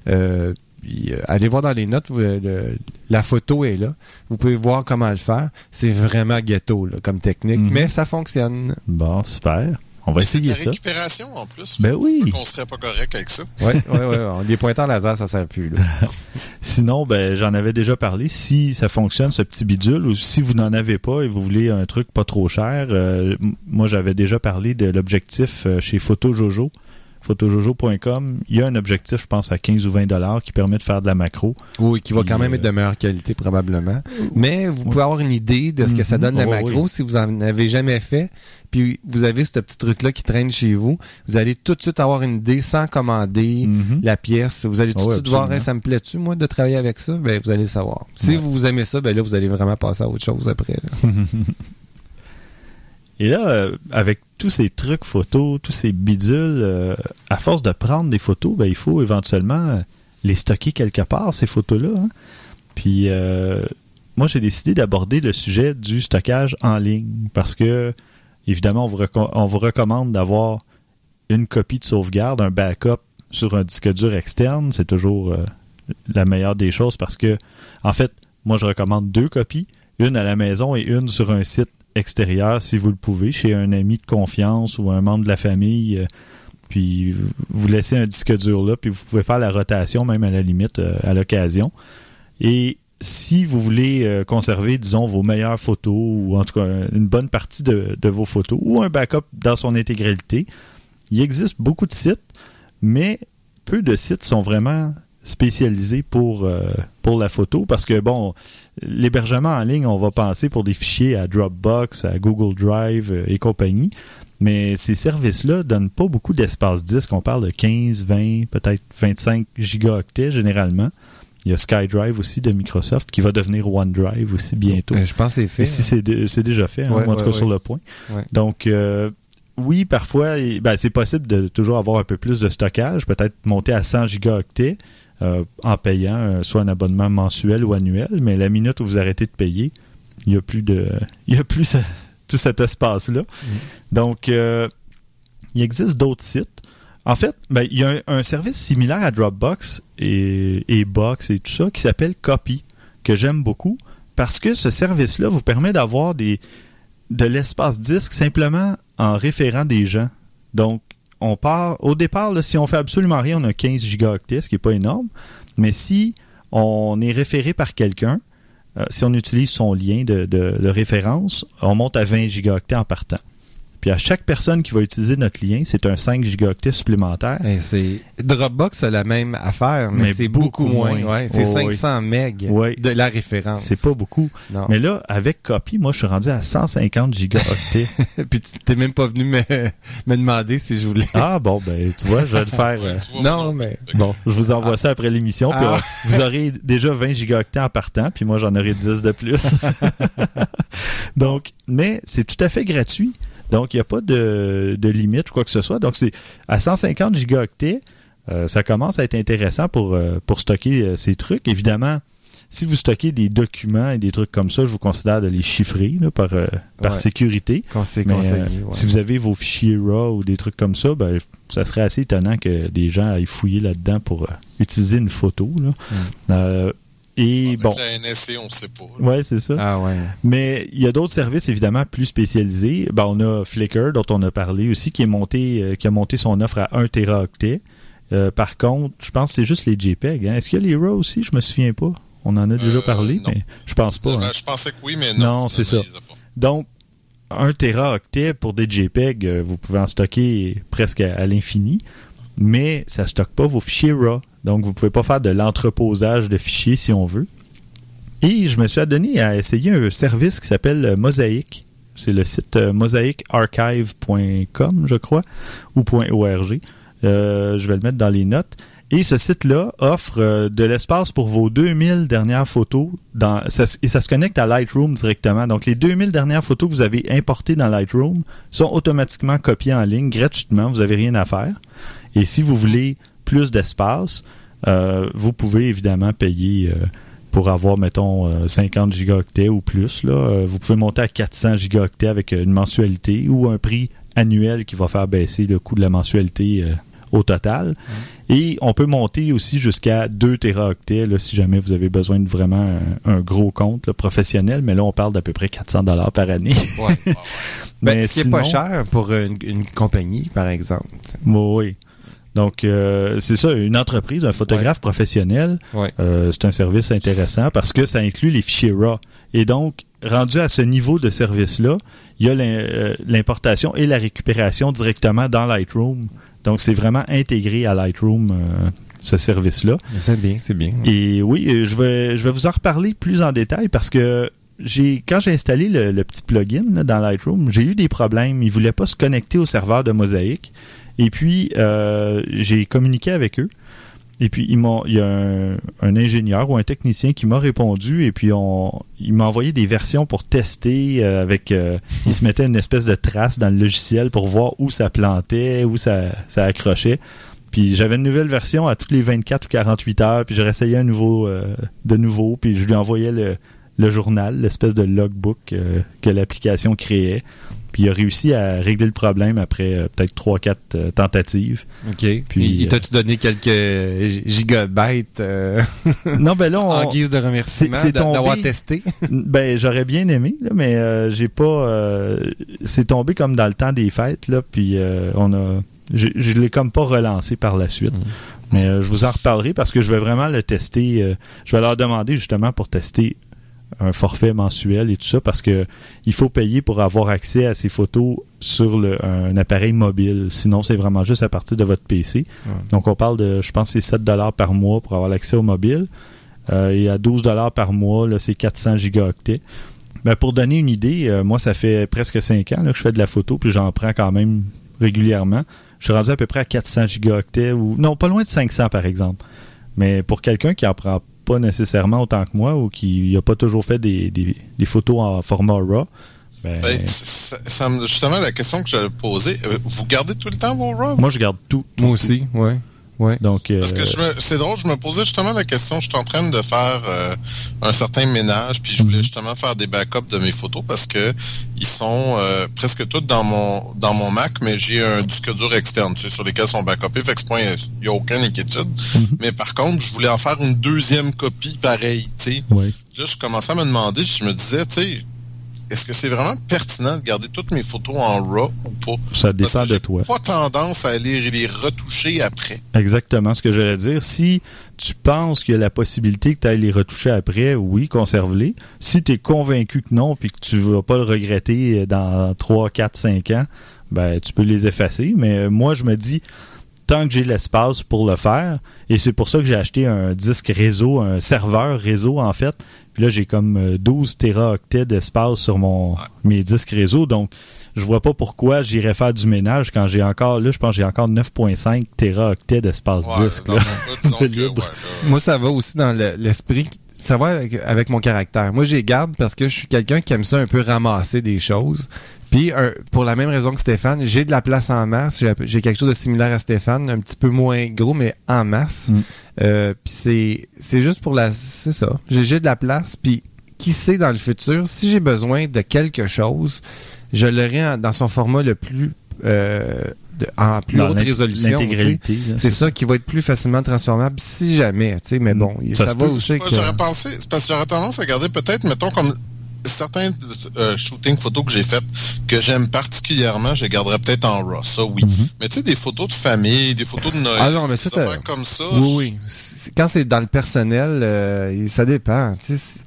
Euh, puis, allez voir dans les notes, vous, le- la photo est là. Vous pouvez voir comment le faire. C'est vraiment ghetto là, comme technique, Mhm. mais ça fonctionne. Bon, super. On va essayer la ça. récupération en plus. Ben oui. Qu'on serait pas correct avec ça. Ouais, ouais, ouais. Les pointeurs laser, ça sert plus. Là. Sinon, ben, j'en avais déjà parlé. Si ça fonctionne, ce petit bidule, ou si vous n'en avez pas et vous voulez un truc pas trop cher, euh, moi, j'avais déjà parlé de l'objectif euh, chez Photojojo. Photojojo.com, il y a un objectif, je pense, à 15 ou 20 dollars qui permet de faire de la macro. Oui, qui va quand même euh, être de meilleure qualité probablement. Mais vous pouvez avoir une idée de ce que ça Mhm. donne la Oh, macro oui. si vous en avez jamais fait. Puis vous avez ce petit truc-là qui traîne chez vous. Vous allez tout de suite avoir une idée sans commander Mhm. la pièce. Vous allez tout de Oh, suite voir. Hey, ça me plaît-tu, moi, de travailler avec ça? Ben, vous allez le savoir. Si Ouais. vous aimez ça, ben là, vous allez vraiment passer à autre chose après. Et là, euh, avec tous ces trucs photos, tous ces bidules, euh, à force de prendre des photos, ben, il faut éventuellement euh, les stocker quelque part, ces photos-là. hein. Puis, euh, moi, j'ai décidé d'aborder le sujet du stockage en ligne parce que, évidemment, on vous, on vous recommande d'avoir une copie de sauvegarde, un backup sur un disque dur externe. C'est toujours euh, la meilleure des choses parce que, en fait, moi, je recommande deux copies, une à la maison et une sur un site extérieur si vous le pouvez, chez un ami de confiance ou un membre de la famille. euh, puis vous laissez un disque dur là, puis vous pouvez faire la rotation même à la limite euh, à l'occasion. Et si vous voulez euh, conserver, disons, vos meilleures photos ou en tout cas une bonne partie de, de vos photos ou un backup dans son intégralité, il existe beaucoup de sites, mais peu de sites sont vraiment spécialisés pour, euh, pour la photo parce que, bon, l'hébergement en ligne, on va penser pour des fichiers à Dropbox, à Google Drive euh, et compagnie. Mais ces services-là donnent pas beaucoup d'espace disque. On parle de 15, 20, peut-être 25 gigaoctets généralement. Il y a SkyDrive aussi de Microsoft qui va devenir OneDrive aussi bientôt. Euh, je pense que c'est fait. Si c'est de- c'est déjà fait, hein, Ouais, ou en tout ouais, cas sur le point. Donc, euh, oui, parfois, ben, c'est possible de toujours avoir un peu plus de stockage, peut-être monter à 100 gigaoctets en payant euh, soit un abonnement mensuel ou annuel, mais la minute où vous arrêtez de payer, il n'y a plus de, il y a plus tout cet espace-là. Donc, euh, il existe d'autres sites. En fait, ben, il y a un, un service similaire à Dropbox et, et Box et tout ça qui s'appelle Copy, que j'aime beaucoup parce que ce service-là vous permet d'avoir des de l'espace disque simplement en référant des gens. Donc, au départ, si on fait absolument rien, on a 15 gigaoctets, ce qui n'est pas énorme. Mais si on est référé par quelqu'un, euh, si on utilise son lien de référence, on monte à 20 gigaoctets en partant. Puis à chaque personne qui va utiliser notre lien, c'est un 5 gigaoctets supplémentaire. C'est Dropbox a la même affaire, mais, Mais c'est beaucoup, beaucoup moins. moins. Ouais, c'est Oh, oui. 500 meg Ouais. de la référence. C'est pas beaucoup. Non. Mais là, avec Copy, moi, je suis rendu à 150 gigaoctets. Puis tu t'es même pas venu me, me demander si je voulais. ah bon, ben tu vois, je vais le faire. euh, Ouais, tu vois, non, mais. Bon, je vous envoie ça après l'émission. Puis Ah. euh, vous aurez déjà 20 gigaoctets en partant, puis moi j'en aurai 10 de plus. Donc, mais c'est tout à fait gratuit. Donc, il n'y a pas de, de limite ou quoi que ce soit. Donc, c'est à 150 gigaoctets, euh, ça commence à être intéressant pour, euh, pour stocker euh, ces trucs. Évidemment, si vous stockez des documents et des trucs comme ça, je vous considère de les chiffrer là, par, euh, par Ouais. sécurité. Mais, euh, ouais. Si vous avez vos fichiers RAW ou des trucs comme ça, ben, ça serait assez étonnant que des gens aillent fouiller là-dedans pour euh, utiliser une photo. Là. Euh, et bon, la NSC, on sait pas. là. ouais, c'est ça. Ah ouais. Mais il y a d'autres services évidemment plus spécialisés. Ben, on a Flickr dont on a parlé aussi qui est monté, euh, qui a monté son offre à 1 téraoctet. Euh, par contre, je pense que c'est juste les JPEG. hein. Est-ce qu'il y a les RAW aussi? Je me souviens pas. On en a déjà Euh, parlé, non. mais je pense pas. Ben, hein. Je pensais que oui, mais non. Non, c'est ça. Donc, 1 téraoctet pour des JPEG, vous pouvez en stocker presque à, à l'infini, mais ça stocke pas vos fichiers RAW. Donc, vous pouvez pas faire de l'entreposage de fichiers si on veut. Et je me suis adonné à essayer un service qui s'appelle euh, Mosaic. C'est le site euh, mosaicarchive.com, je crois, ou .org. Euh, je vais le mettre dans les notes. Et ce site-là offre de l'espace pour vos 2000 dernières photos et ça se connecte à Lightroom directement. Donc, les 2000 dernières photos que vous avez importées dans Lightroom sont automatiquement copiées en ligne gratuitement. Vous n'avez rien à faire. Et si vous voulez plus d'espace, euh, vous pouvez évidemment payer euh, pour avoir, mettons, euh, 50 gigaoctets ou plus. Là. Euh, vous pouvez monter à 400 gigaoctets avec une mensualité ou un prix annuel qui va faire baisser le coût de la mensualité euh, au total. Et on peut monter aussi jusqu'à 2 téraoctets là, si jamais vous avez besoin de vraiment un, un gros compte là, professionnel. Mais là, on parle d'à peu près 400 dollars par année. Ouais. Ben, Mais ce qui est pas cher pour une, une compagnie, par exemple. Oui. Donc, euh, c'est ça, une entreprise, un photographe professionnel, Ouais. euh, c'est un service intéressant parce que ça inclut les fichiers RAW. Et donc, rendu à ce niveau de service-là, il y a euh, l'importation et la récupération directement dans Lightroom. Donc, c'est vraiment intégré à Lightroom, euh, ce service-là. C'est bien, c'est bien. Et oui, je vais, je vais vous en reparler plus en détail parce que j'ai quand j'ai installé le, le petit plugin là, dans Lightroom, j'ai eu des problèmes. Il voulait pas se connecter au serveur de Mosaic. Et puis, euh, j'ai communiqué avec eux. Et puis, ils m'ont, il y a un, un ingénieur ou un technicien qui m'a répondu. Et puis, on, il m'a envoyé des versions pour tester euh, avec... euh, il se mettait une espèce de trace dans le logiciel pour voir où ça plantait, où ça, ça accrochait. Puis j'avais une nouvelle version à toutes les 24 ou 48 heures, puis je réessayais un nouveau, euh, de nouveau, puis je lui envoyais le, le journal, l'espèce de logbook euh, que l'application créait. Puis il a réussi à régler le problème après euh, peut-être 3-4 euh, tentatives. OK. Puis, il euh, t'a-tu donné quelques gi- gigabytes euh, non, ben là, on, en guise de remerciement d'avoir testé? ben j'aurais bien aimé, là, mais j'ai pas. c'est tombé comme dans le temps des fêtes, là, puis on a. Je, je l'ai comme pas relancé par la suite. Mais euh, je vous en reparlerai parce que je vais vraiment le tester. je vais leur demander justement pour tester un forfait mensuel et tout ça parce que il faut payer pour avoir accès à ces photos sur le, un appareil mobile. Sinon, c'est vraiment juste à partir de votre PC. Ouais. Donc, on parle de, je pense, c'est 7 dollars par mois pour avoir l'accès au mobile. Euh, et à 12 dollars par mois, là, c'est 400 gigaoctets. Ben, pour donner une idée, euh, moi, ça fait presque 5 ans là, que je fais de la photo, puis j'en prends quand même régulièrement. Je suis rendu à peu près à 400 gigaoctets, ou non, pas loin de 500 par exemple. Mais pour quelqu'un qui en prend pas nécessairement autant que moi, ou qui n'a pas toujours fait des, des- des photos en format RAW, ben, Ben, ça, ça me- justement, la question que j'allais poser, euh, vous gardez tout le temps vos RAW? moi, je garde tout. Moi aussi, ouais. Ouais. Donc, euh, Parce que je me- c'est drôle, je me posais justement la question, je suis en train de faire euh, un certain ménage, puis je voulais Mhm. justement faire des backups de mes photos parce que ils sont euh, presque toutes dans mon dans mon Mac, mais j'ai un disque dur externe, tu sais, sur lesquels sont backupés, fait que c'est pas- il n'y a aucune inquiétude. Mhm. Mais par contre, je voulais en faire une deuxième copie pareille, tu sais. ouais. Là, je commençais à me demander, je me disais, tu sais, est-ce que c'est vraiment pertinent de garder toutes mes photos en RAW ou pas? ça Parce dépend que de toi. pas tendance à aller les retoucher après. Exactement ce que j'allais dire. Si tu penses qu'il y a la possibilité que tu ailles les retoucher après, oui, conserve-les. Si tu es convaincu que non, puis que tu vas pas le regretter dans 3, 4, 5 ans, ben tu peux les effacer. Mais euh, moi, je me dis, tant que j'ai l'espace pour le faire, et c'est pour ça que j'ai acheté un disque réseau, un serveur réseau en fait. Puis là, j'ai comme euh, 12 téraoctets d'espace sur mon mes disques réseau. Donc, je vois pas pourquoi j'irais faire du ménage quand j'ai encore, là, je pense que j'ai encore 9.5 téraoctets d'espace Ouais, disque. Là. que, ouais, là, Moi, ça va aussi dans le- l'esprit. Ça va avec, avec mon caractère. Moi, les garde parce que je suis quelqu'un qui aime ça un peu ramasser des choses. Puis, un- pour la même raison que Stéphane, j'ai de la place en masse. J'ai- J'ai quelque chose de similaire à Stéphane, un petit peu moins gros, mais en masse. Mm. Euh, puis c'est c'est juste pour la... C'est ça. J'ai j'ai de la place. Puis, qui sait dans le futur, si j'ai besoin de quelque chose, je l'aurai dans son format le plus... euh, de- en plus Dans haute résolution. C'est ça qui va être plus facilement transformable si jamais, tu sais, mais Mm. bon, Ça va peut. aussi que... J'aurais pensé, c'est parce que j'aurais tendance à garder peut-être, mettons, comme certains euh, shootings photos que j'ai faites que j'aime particulièrement, je les garderais peut-être en RAW, ça oui. Mhm. Mais tu sais, des photos de famille, des photos de Noël, Ah non, mais ça, des affaires comme ça. Oui, oui. Quand c'est dans le personnel, euh, ça dépend. tu sais, c'est-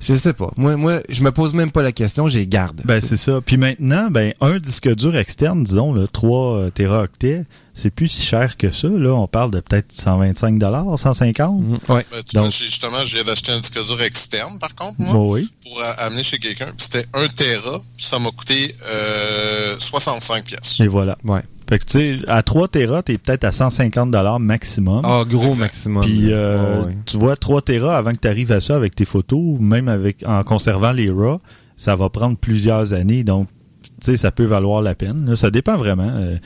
Je sais pas. Moi, moi, je me pose même pas la question, les garde. Ben, c'est ça. Puis maintenant, ben, un disque dur externe, disons, là, 3 euh, téraoctets, c'est plus si cher que ça. Là, on parle de peut-être 125 150 Mm, ouais. Ben, tu Donc- vois, j'ai- justement, je viens d'acheter un disque dur externe, par contre, moi, Bon, oui. pour euh, amener chez quelqu'un. Puis C'était 1 Tera, puis ça m'a coûté euh, 65 pièces. Et voilà. Ouais. Fait que, tu sais, à 3 Tera, t'es peut-être à 150 maximum. Ah, gros maximum. Puis, euh, ouais. tu vois, 3 Tera, avant que tu arrives à ça avec tes photos, même avec en conservant les RAW, ça va prendre plusieurs années. Donc, tu sais, ça peut valoir la peine. là. Ça dépend vraiment. euh.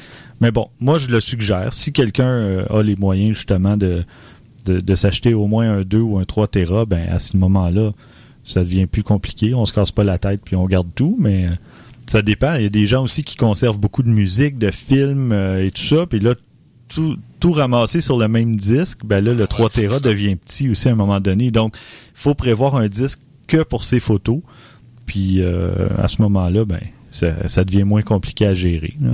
mais bon, moi, je le suggère. Si quelqu'un euh, a les moyens, justement, de, de, de s'acheter au moins un 2 ou un 3 Tera, ben, à ce moment-là, ça devient plus compliqué. On se casse pas la tête puis on garde tout, mais... ça dépend. Il y a des gens aussi qui conservent beaucoup de musique, de films euh, et tout ça. Puis là, tout, tout ramasser sur le même disque, ben là, le 3 c'est Tera devient petit aussi à un moment donné. Donc, il faut prévoir un disque que pour ses photos. Puis, euh, à ce moment-là, ben, ça, ça devient moins compliqué à gérer. là.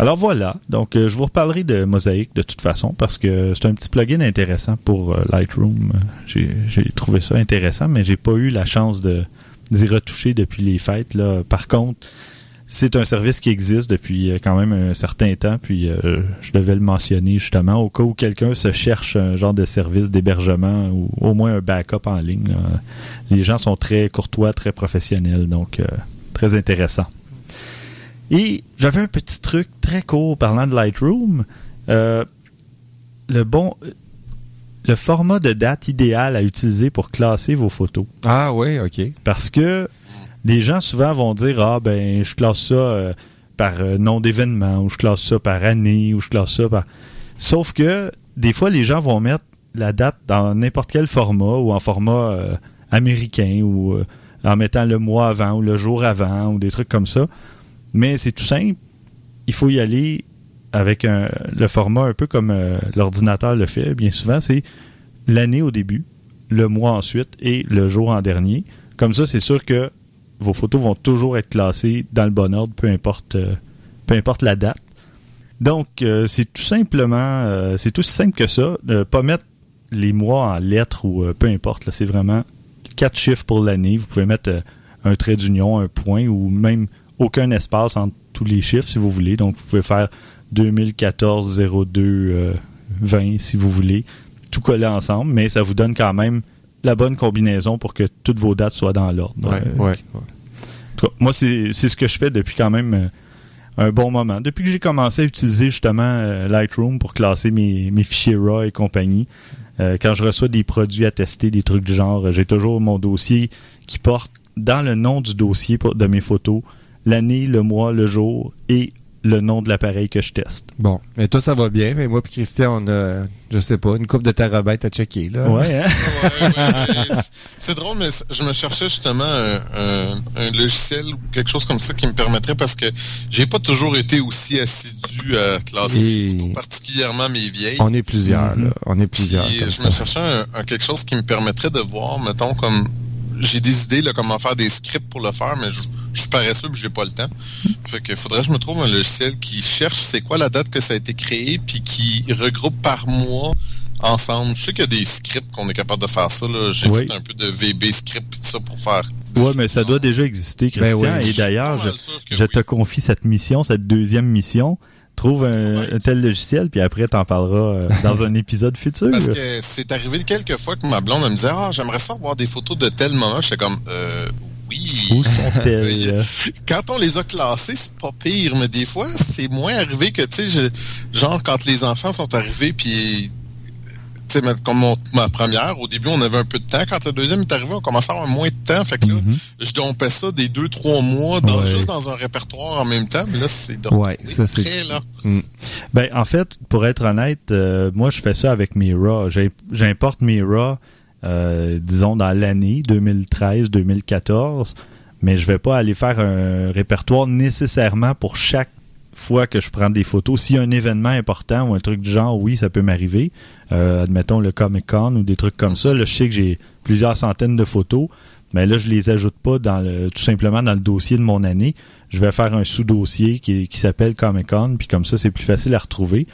Alors voilà, donc euh, je vous reparlerai de Mosaic de toute façon parce que c'est un petit plugin intéressant pour euh, Lightroom. J'ai j'ai trouvé ça intéressant, mais j'ai pas eu la chance de d'y retoucher depuis les fêtes. Là. Par contre, c'est un service qui existe depuis euh, quand même un certain temps, puis euh, je devais le mentionner justement au cas où quelqu'un se cherche un genre de service d'hébergement ou au moins un backup en ligne. là. Les gens sont très courtois, très professionnels, donc euh, très intéressant. Et j'avais un petit truc très court parlant de Lightroom. Euh, le bon, le format de date idéal à utiliser pour classer vos photos. Ah oui, OK. Parce que les gens souvent vont dire ah ben je classe ça euh, par euh, nom d'événement ou je classe ça par année ou je classe ça par. Sauf que des fois les gens vont mettre la date dans n'importe quel format ou en format euh, américain ou en mettant le mois avant ou le jour avant ou des trucs comme ça. Mais c'est tout simple. Il faut y aller avec un- le format un peu comme euh, l'ordinateur le fait. Bien souvent, c'est l'année au début, le mois ensuite et le jour en dernier. Comme ça, c'est sûr que vos photos vont toujours être classées dans le bon ordre, peu importe, euh, peu importe la date. Donc, euh, c'est tout simplement, c'est aussi simple que ça. Ne pas mettre les mois en lettres ou peu importe. C'est vraiment quatre chiffres pour l'année. Vous pouvez mettre un trait d'union, un point ou même aucun espace entre tous les chiffres si vous voulez. Donc, vous pouvez faire 2014 02 euh, 20 si vous voulez. Tout coller ensemble, mais ça vous donne quand même la bonne combinaison pour que toutes vos dates soient dans l'ordre. Ouais, Euh, ouais. en tout cas, moi, c'est ce que je fais depuis quand même euh, un bon moment. Depuis que j'ai commencé à utiliser justement euh, Lightroom pour classer mes, mes fichiers RAW et compagnie, quand je reçois des produits à tester, des trucs du genre, j'ai toujours mon dossier qui porte dans le nom du dossier pour- de mes photos l'année, le mois, le jour et le nom de l'appareil que je teste. Bon. Mais toi, ça va bien. Mais moi et Christian, on a, je sais pas, une coupe de terabytes à checker, là. Ouais, hein? Ouais, ouais, c'est drôle, mais je me cherchais justement un, un- un logiciel ou quelque chose comme ça qui me permettrait parce que j'ai pas toujours été aussi assidu à classer Et- mes photos, particulièrement mes vieilles. On est plusieurs, Mhm. là. On est plusieurs. Comme je ça. me cherchais un, un quelque chose qui me permettrait de voir, mettons, comme j'ai des idées là, comment faire des scripts pour le faire, mais je, je suis paresseux et j'ai pas le temps. Fait que faudrait que je me trouve un logiciel qui cherche c'est quoi la date que ça a été créé, puis qui regroupe par mois ensemble. Je sais qu'il y a des scripts qu'on est capable de faire ça. là. J'ai Oui. fait un peu de VB script et tout ça pour faire. Ouais, mais ça doit déjà exister, Christian. Ben oui. Et d'ailleurs, Je je, oui. te confie cette mission, cette deuxième mission. Trouve un, tel logiciel, puis après, t'en parleras euh, dans un épisode futur. Parce que c'est arrivé quelques fois que ma blonde elle me disait Ah, j'aimerais ça voir des photos de tel moment. J'étais comme euh, oui. Où sont-elles? Quand on les a classés, c'est pas pire, mais des fois, c'est moins arrivé que, tu sais, genre, quand les enfants sont arrivés, puis, sais, comme mon- ma première, au début, on avait un peu de temps. Quand la deuxième est arrivée, on commençait à avoir moins de temps. Fait que là, Mhm. je dompais ça des deux, trois mois, dans, Ouais. juste dans un répertoire en même temps. Mais là, c'est Ouais, ça, c'est- là. Ben, en fait, pour être honnête, euh, moi, je fais ça avec mes RAW. J'ai- J'importe mes RAW, euh, disons, dans l'année 2013-2014, mais je vais pas aller faire un répertoire nécessairement pour chaque fois que je prends des photos. S'il y a un événement important ou un truc du genre, oui, ça peut m'arriver. Euh, admettons le Comic Con ou des trucs comme ça. Là, je sais que j'ai plusieurs centaines de photos, mais là, je les ajoute pas tout simplement dans le dossier de mon année. Je vais faire un sous-dossier qui, qui s'appelle Comic Con, puis comme ça, c'est plus facile à retrouver.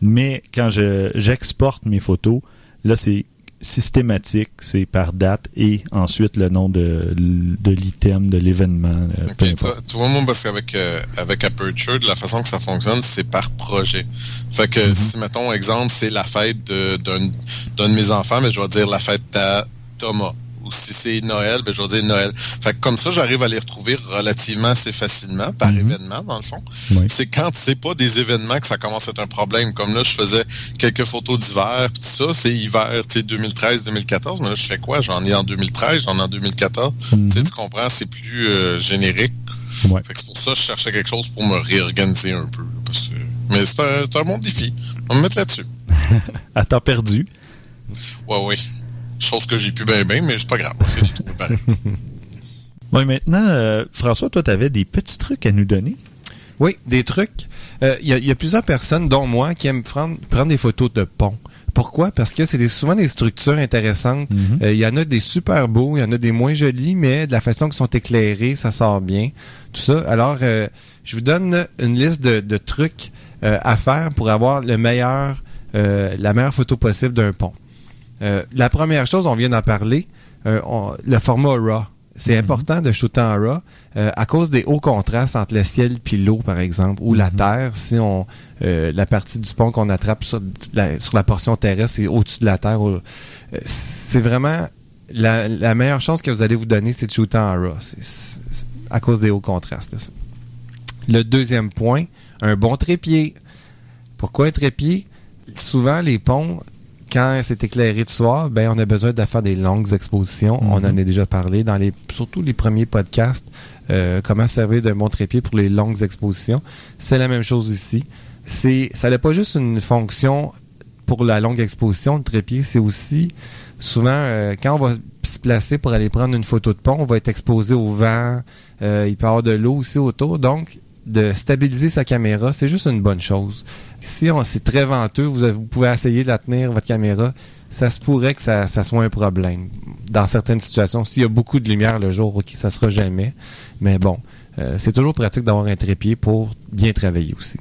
Mais quand je j'exporte mes photos, là, c'est systématique, c'est par date et ensuite le nom de, de l'item, de l'événement. euh, Ok, peu tu, vois, tu vois, moi, parce qu'avec euh, avec Aperture, de la façon que ça fonctionne, c'est par projet. Fait que si, mettons, exemple, c'est la fête de- d'un d'un de mes enfants, mais je vais dire la fête à Thomas. Ou si c'est Noël, ben, je vais dire Noël. Fait que comme ça, j'arrive à les retrouver relativement assez facilement, par Mhm. événement, dans le fond. Oui. C'est quand c'est pas des événements que ça commence à être un problème. Comme là, je faisais quelques photos d'hiver, tout ça, c'est hiver, tu sais, 2013-2014, mais là, je fais quoi? J'en ai en 2013, j'en ai en 2014. Mhm. Tu comprends, c'est plus euh, générique. Ouais. C'est pour ça que je cherchais quelque chose pour me réorganiser un peu. Parce que... Mais c'est un, c'est un bon défi. On va me mettre là-dessus. À temps perdu. Ouais, oui. Chose que j'ai pu bien, bien, mais c'est pas grave. C'est pareil. Oui, maintenant, euh, François, toi, tu avais des petits trucs à nous donner. Oui, des trucs. Euh, Il y, a- il y a plusieurs personnes, dont moi, qui aiment prendre, prendre des photos de ponts. Pourquoi? Parce que c'est des- souvent des structures intéressantes. Mhm. Euh, Il y en a des super beaux, il y en a des moins jolis, mais de la façon qu'ils sont éclairés, ça sort bien. Tout ça. Alors, euh, je vous donne une liste de, de trucs euh, à faire pour avoir le meilleur, euh, la meilleure photo possible d'un pont. Euh, la première chose, on vient d'en parler, euh, on- le format RAW. C'est Mhm. important de shooter en RAW euh, à cause des hauts contrastes entre le ciel et l'eau, par exemple, ou la Mhm. terre. Si on la partie du pont qu'on attrape sur la, sur la portion terrestre, c'est au-dessus de la terre. c'est vraiment la, la meilleure chance que vous allez vous donner, c'est de shooter en RAW. À cause des hauts contrastes. là. Le deuxième point, un bon trépied. Pourquoi un trépied? Souvent, les ponts, quand c'est éclairé de soir, ben, on a besoin de faire des longues expositions. Mhm. On en a déjà parlé dans les, surtout les premiers podcasts, euh, comment servir d'un bon trépied pour les longues expositions. C'est la même chose ici. C'est, ça n'a pas juste une fonction pour la longue exposition, le trépied, c'est aussi souvent euh, quand on va se placer pour aller prendre une photo de pont, on va être exposé au vent, euh, il peut y avoir de l'eau aussi autour, donc de stabiliser sa caméra, c'est juste une bonne chose. Si on, c'est très venteux, vous, pouvez essayer de la tenir, votre caméra, ça se pourrait que ça, ça soit un problème. Dans certaines situations, s'il y a beaucoup de lumière le jour, ok, ça sera jamais. Mais bon, euh, c'est toujours pratique d'avoir un trépied pour bien travailler aussi.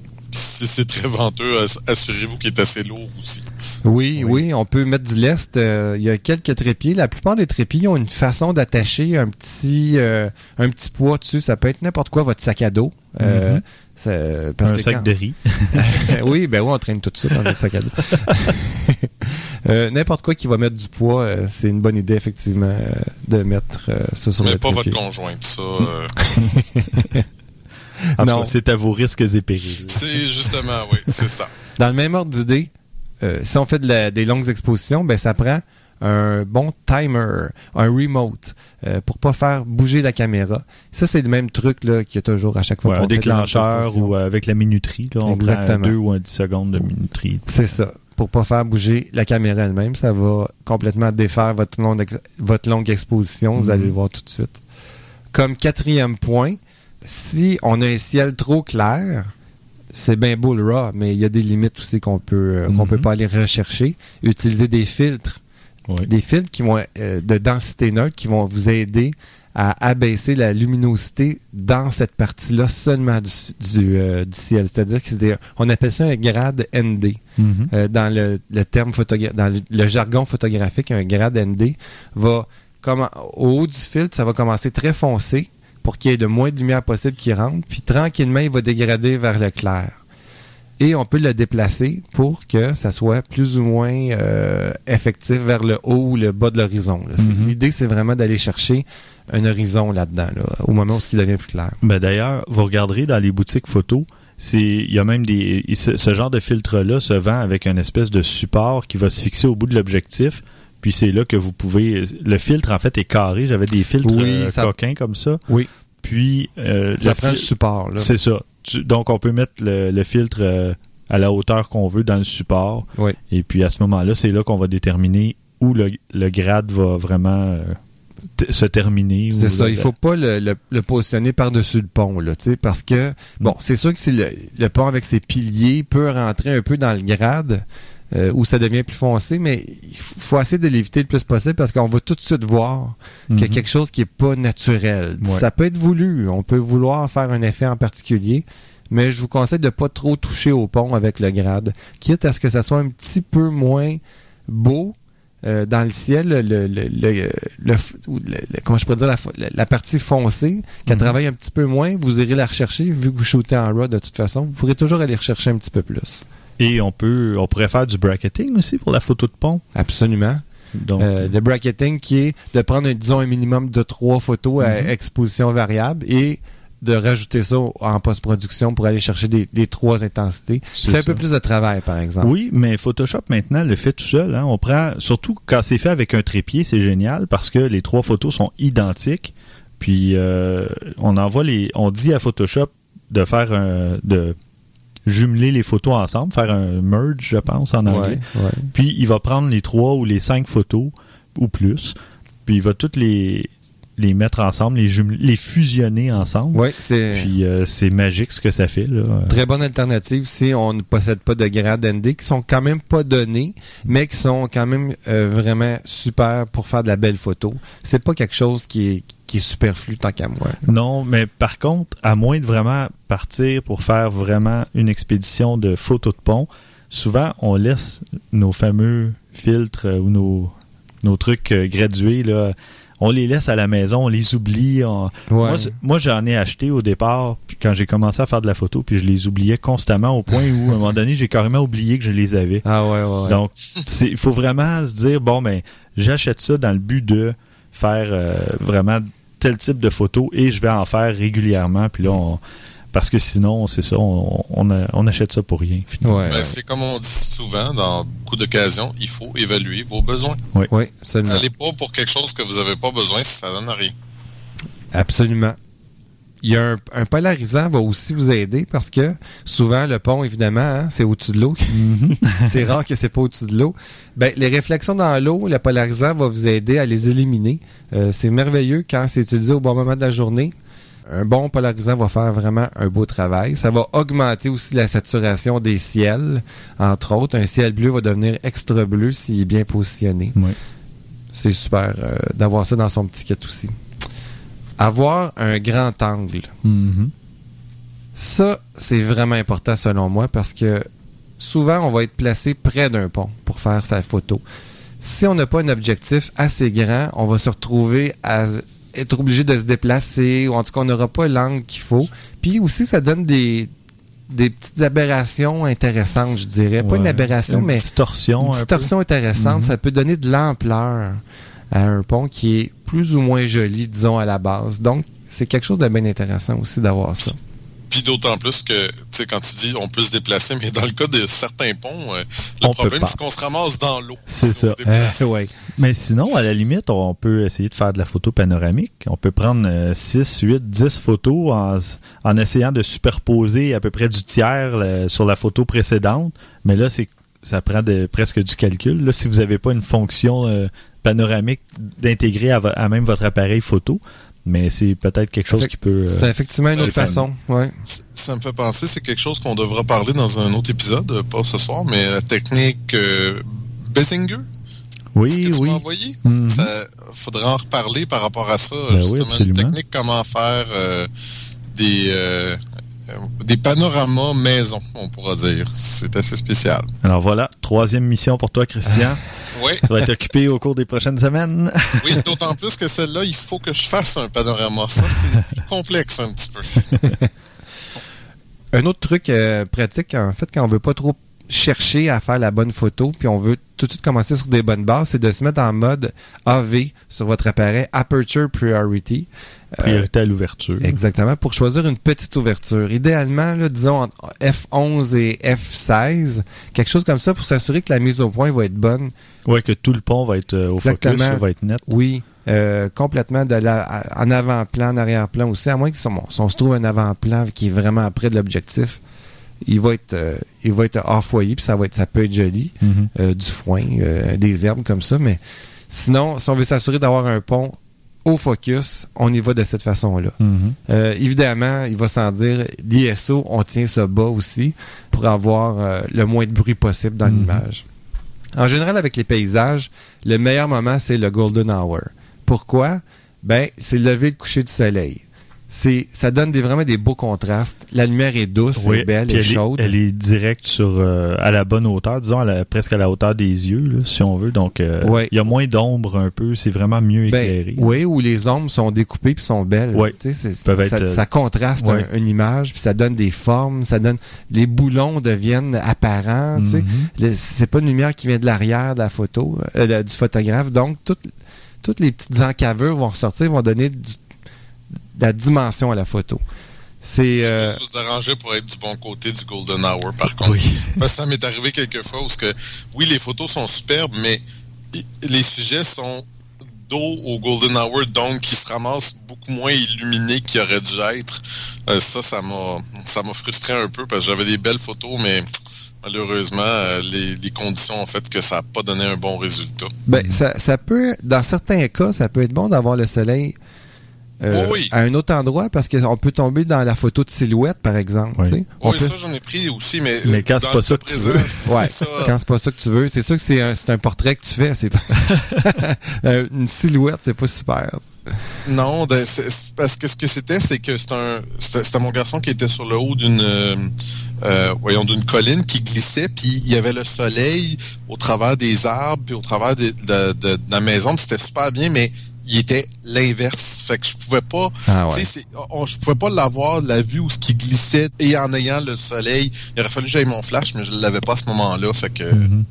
Si c'est très venteux, ass- assurez-vous qu'il est assez lourd aussi. Oui, oui, on peut mettre du lest. euh, Il y a quelques trépieds. La plupart des trépieds ont une façon d'attacher un petit, euh, un petit poids dessus. Ça peut être n'importe quoi, votre sac à dos. Euh, Mhm. ça- parce un que sac quand- de riz. oui, ben oui, on traîne tout ça dans notre sac à dos. Euh, n'importe quoi qui va mettre du poids, euh, c'est une bonne idée, effectivement, euh, de mettre euh, ça sur Mais le pas votre conjointe, ça. euh, En Non. c'est à vos risques et périls. c'est justement, oui, c'est ça. Dans le même ordre d'idée, euh, si on fait de la- des longues expositions, ben ça prend un bon timer, un remote, euh, pour pas faire bouger la caméra. Ça, c'est le même truc là, qu'il y a toujours à chaque fois Ouais, qu'on un déclencheur ou avec la minuterie. Là, on Exactement. prend deux ou un 10 secondes de minuterie. C'est ça. Pour pas faire bouger la caméra elle-même, ça va complètement défaire votre longue, votre longue exposition. Vous Mhm. allez le voir tout de suite. Comme quatrième point, si on a un ciel trop clair, c'est bien beau le RAW, mais il y a des limites aussi qu'on peut euh, qu'on peut pas aller rechercher. Utiliser des filtres, Oui. des filtres qui vont euh, de densité neutre qui vont vous aider à abaisser la luminosité dans cette partie-là seulement du, du, euh, du ciel. C'est-à-dire que c'est des- on appelle ça un grade ND. Mhm. Euh, dans le, le terme dans le, le jargon photographique, un grade ND va comme au haut du filtre, ça va commencer très foncé pour qu'il y ait de moins de lumière possible qui rentre, puis tranquillement, il va dégrader vers le clair. Et on peut le déplacer pour que ça soit plus ou moins euh, effectif vers le haut ou le bas de l'horizon. Mhm. L'idée, c'est vraiment d'aller chercher un horizon là-dedans, là, au moment où ce qui devient plus clair. Ben, D'ailleurs, vous regarderez dans les boutiques photo, c'est il y a même des ce, ce genre de filtre là se vend avec une espèce de support qui va se fixer au bout de l'objectif. Puis c'est là que vous pouvez le filtre en fait est carré. J'avais des filtres Oui, euh, ça- coquins comme ça. Oui. Puis euh, Ça le support. Là. C'est ça. Tu- donc on peut mettre le, le filtre euh, à la hauteur qu'on veut dans le support. Oui. Et puis à ce moment-là, c'est là qu'on va déterminer où le, le grade va vraiment euh, se terminer. C'est ça, le- il faut pas le, positionner par-dessus le pont, là, tu sais, parce que, bon, c'est sûr que si le, le pont avec ses piliers peut rentrer un peu dans le grade, euh, où ça devient plus foncé, mais il faut essayer de l'éviter le plus possible parce qu'on va tout de suite voir qu'il y a Mhm. quelque chose qui est pas naturel. Ouais. Ça peut être voulu, on peut vouloir faire un effet en particulier, mais je vous conseille de pas trop toucher au pont avec le grade, quitte à ce que ça soit un petit peu moins beau, euh, dans le ciel, le, le, le, le- comment je pourrais dire, la, fo- la- la partie foncée, qui Mhm. travaille un petit peu moins, vous irez la rechercher, vu que vous shootez en RAW de toute façon, vous pourrez toujours aller rechercher un petit peu plus. Et on peut, on pourrait faire du bracketing aussi pour la photo de pont. Absolument. Donc, Euh, le bracketing qui est de prendre, disons, un minimum de trois photos à Mhm. exposition variable et de rajouter ça en post-production pour aller chercher des, des trois intensités. C'est un peu plus de travail, par exemple. oui, mais Photoshop maintenant le fait tout seul. Hein. On prend, surtout quand c'est fait avec un trépied, c'est génial parce que les trois photos sont identiques. Puis euh, on envoie les, on dit à Photoshop de faire un, de jumeler les photos ensemble, faire un merge, je pense en anglais. Ouais, ouais. Puis il va prendre les trois ou les cinq photos ou plus. Puis il va toutes les les mettre ensemble, les, jumel- les fusionner ensemble. Oui, c'est Puis euh, c'est magique ce que ça fait. Là. très bonne alternative si on ne possède pas de grades ND qui sont quand même pas donnés, mais qui sont quand même euh, vraiment super pour faire de la belle photo. C'est pas quelque chose qui est, qui est superflu tant qu'à moi. Non, mais par contre, à moins de vraiment partir pour faire vraiment une expédition de photos de pont, souvent on laisse nos fameux filtres euh, ou nos, nos trucs euh, gradués, là, on les laisse à la maison, on les oublie. on- Ouais. Moi, Moi, j'en ai acheté au départ, puis quand j'ai commencé à faire de la photo, puis je les oubliais constamment au point où, à un moment donné, j'ai carrément oublié que je les avais. ah ouais, ouais, ouais. Donc, il faut vraiment se dire, bon, ben, j'achète ça dans le but de faire euh, vraiment tel type de photo et je vais en faire régulièrement. Puis là, on- parce que sinon, c'est ça, on, on, a- on achète ça pour rien. finalement. ouais, Ben, ouais. c'est comme on dit souvent dans beaucoup d'occasions, il faut évaluer vos besoins. Oui, absolument. Allez pas pour quelque chose que vous n'avez pas besoin si ça donne rien. Absolument. Il y a un, un polarisant va aussi vous aider parce que souvent le pont évidemment hein, c'est au-dessus de l'eau. c'est rare que c'est pas au-dessus de l'eau. Ben les réflexions dans l'eau, le polarisant va vous aider à les éliminer. Euh, c'est merveilleux quand c'est utilisé au bon moment de la journée. Un bon polarisant va faire vraiment un beau travail. Ça va augmenter aussi la saturation des ciels, entre autres. Un ciel bleu va devenir extra bleu s'il est bien positionné. Oui. C'est super euh, d'avoir ça dans son petit kit aussi. Avoir un grand angle. Mhm. Ça, c'est vraiment important selon moi parce que souvent, on va être placé près d'un pont pour faire sa photo. Si on n'a pas un objectif assez grand, on va se retrouver à être obligé de se déplacer ou en tout cas, on n'aura pas l'angle qu'il faut. Puis aussi, ça donne des, des petites aberrations intéressantes, je dirais. Pas une aberration, Une mais distorsion. une distorsion intéressante. Mhm. Ça peut donner de l'ampleur à un pont qui est plus ou moins joli, disons, à la base. Donc, c'est quelque chose de bien intéressant aussi d'avoir ça. Puis d'autant plus que, tu sais, quand tu dis on peut se déplacer, mais dans le cas de certains ponts, euh, le On peut problème, c'est qu'on se ramasse dans l'eau. C'est ça. Euh, ouais. Mais sinon, à la limite, on peut essayer de faire de la photo panoramique. On peut prendre 6, 8, 10 photos en, essayant de superposer à peu près du tiers là, sur la photo précédente. Mais là, c'est ça prend de- presque du calcul. Là, si vous n'avez pas une fonction euh, panoramique d'intégrer à, même votre appareil photo, mais c'est peut-être quelque chose Fait- qui peut... euh, C'est effectivement une autre euh, façon. Ouais. Ça me fait penser, c'est quelque chose qu'on devra parler dans un autre épisode, euh, pas ce soir, mais la technique euh, Bessinger, ce que oui, tu oui. envoyé? Mhm. Ça faudra en reparler par rapport à ça. Ben oui, justement, une technique comment faire euh, des euh, des panoramas maison, on pourra dire. C'est assez spécial. Alors voilà, troisième mission pour toi, Christian. Oui, Ça va être occupé au cours des prochaines semaines. oui, d'autant plus que celle-là, il faut que je fasse un panorama. Ça, c'est plus complexe un petit peu. Un autre truc euh, pratique, en fait, quand on veut pas trop chercher à faire la bonne photo, puis on veut tout de suite commencer sur des bonnes bases, c'est de se mettre en mode AV sur votre appareil, Aperture Priority. Euh, Priorité à l'ouverture. Exactement, pour choisir une petite ouverture. Idéalement, là, disons entre F11 et F16, quelque chose comme ça pour s'assurer que la mise au point va être bonne. Ouais, que tout le pont va être euh, au Exactement. focus, va être net. Oui, euh, complètement de la, en avant-plan, en arrière-plan aussi, à moins que si on, se trouve un avant-plan qui est vraiment près de l'objectif, il va être euh, il va être hors foyer puis ça va être ça peut être joli, Mhm. euh, du foin, des herbes comme ça, mais sinon si on veut s'assurer d'avoir un pont au focus, on y va de cette façon-là. Mhm. Euh, évidemment, il va sans dire, l'ISO, on tient ça bas aussi pour avoir euh, le moins de bruit possible dans Mhm. l'image. En général, avec les paysages, le meilleur moment, c'est le golden hour. Pourquoi? Ben, c'est le lever et le coucher du soleil. C'est, ça donne des, vraiment des beaux contrastes. La lumière est douce, Oui, c'est belle, elle est chaude. Est, elle est directe sur euh, à la bonne hauteur, disons à la- presque à la hauteur des yeux, là, si on veut. Donc, euh, il y a moins d'ombre un peu. C'est vraiment mieux Ben, éclairé. oui, où les ombres sont découpées puis sont belles. Tu sais, Peuvent ça, être, ça contraste un- une image, puis ça donne des formes, ça donne les boulons deviennent apparents. tu sais. Mhm. C'est pas une lumière qui vient de l'arrière de la photo, euh, du photographe. Donc, toutes, toutes les petites encavures vont ressortir, vont donner du- la dimension à la photo. C'est. euh, Juste vous arranger pour être du bon côté du Golden Hour, par contre? Oui. Parce que ça m'est arrivé quelques fois où, que, oui, les photos sont superbes, mais les sujets sont dos au Golden Hour, donc qui se ramassent beaucoup moins illuminés qu'ils auraient dû être. Euh, ça, ça m'a, ça m'a frustré un peu parce que j'avais des belles photos, mais malheureusement, euh, les, les conditions ont fait que ça n'a pas donné un bon résultat. Ben, ça, ça peut, dans certains cas, ça peut être bon d'avoir le soleil euh, Oui, oui. à un autre endroit parce qu'on peut tomber dans la photo de silhouette, par exemple. Oui. tu sais. On Oui, peut- ça, j'en ai pris aussi, mais. Mais euh, quand c'est pas ça que tu veux. Ouais, quand c'est pas ça que tu veux, c'est sûr que c'est un, portrait que tu fais. C'est Euh, une silhouette, c'est pas super. Non, de- c'est parce que ce que c'était, c'est que c'était mon garçon qui était sur le haut d'une, euh, voyons, d'une colline qui glissait, puis il y avait le soleil au travers des arbres, puis au travers de, de- de- de la maison, puis c'était super bien, mais il était l'inverse. Fait que je pouvais pas, Ah on- je pouvais pas l'avoir la vue où ce qui glissait et en ayant le soleil. Il aurait fallu que j'aille mon flash, mais je l'avais pas à ce moment-là. Fait que, Mhm.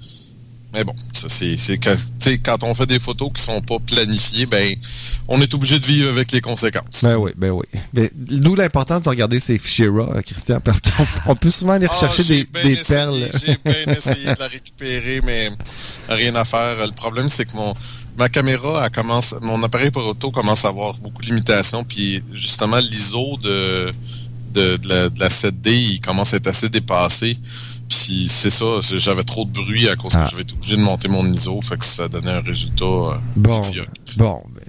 mais bon, ça c'est, quand, quand on fait des photos qui sont pas planifiées, ben, on est obligé de vivre avec les conséquences. Ben oui, ben oui. Mais D'où l'importance de regarder ces fichiers RAW, euh, Christian, parce qu'on on peut souvent aller rechercher Ah, des, bien des essayé, perles. J'ai bien essayé de la récupérer, mais rien à faire. Le problème, c'est que mon ma caméra, elle commence, mon appareil photo commence à avoir beaucoup de limitations, puis justement l'ISO de de, de la, de la 7D, il commence à être assez dépassé. Puis c'est ça, j'avais trop de bruit à cause Ah. que j'avais été obligé de monter mon ISO, fait que ça donnait un résultat euh, Bon, bon. ben,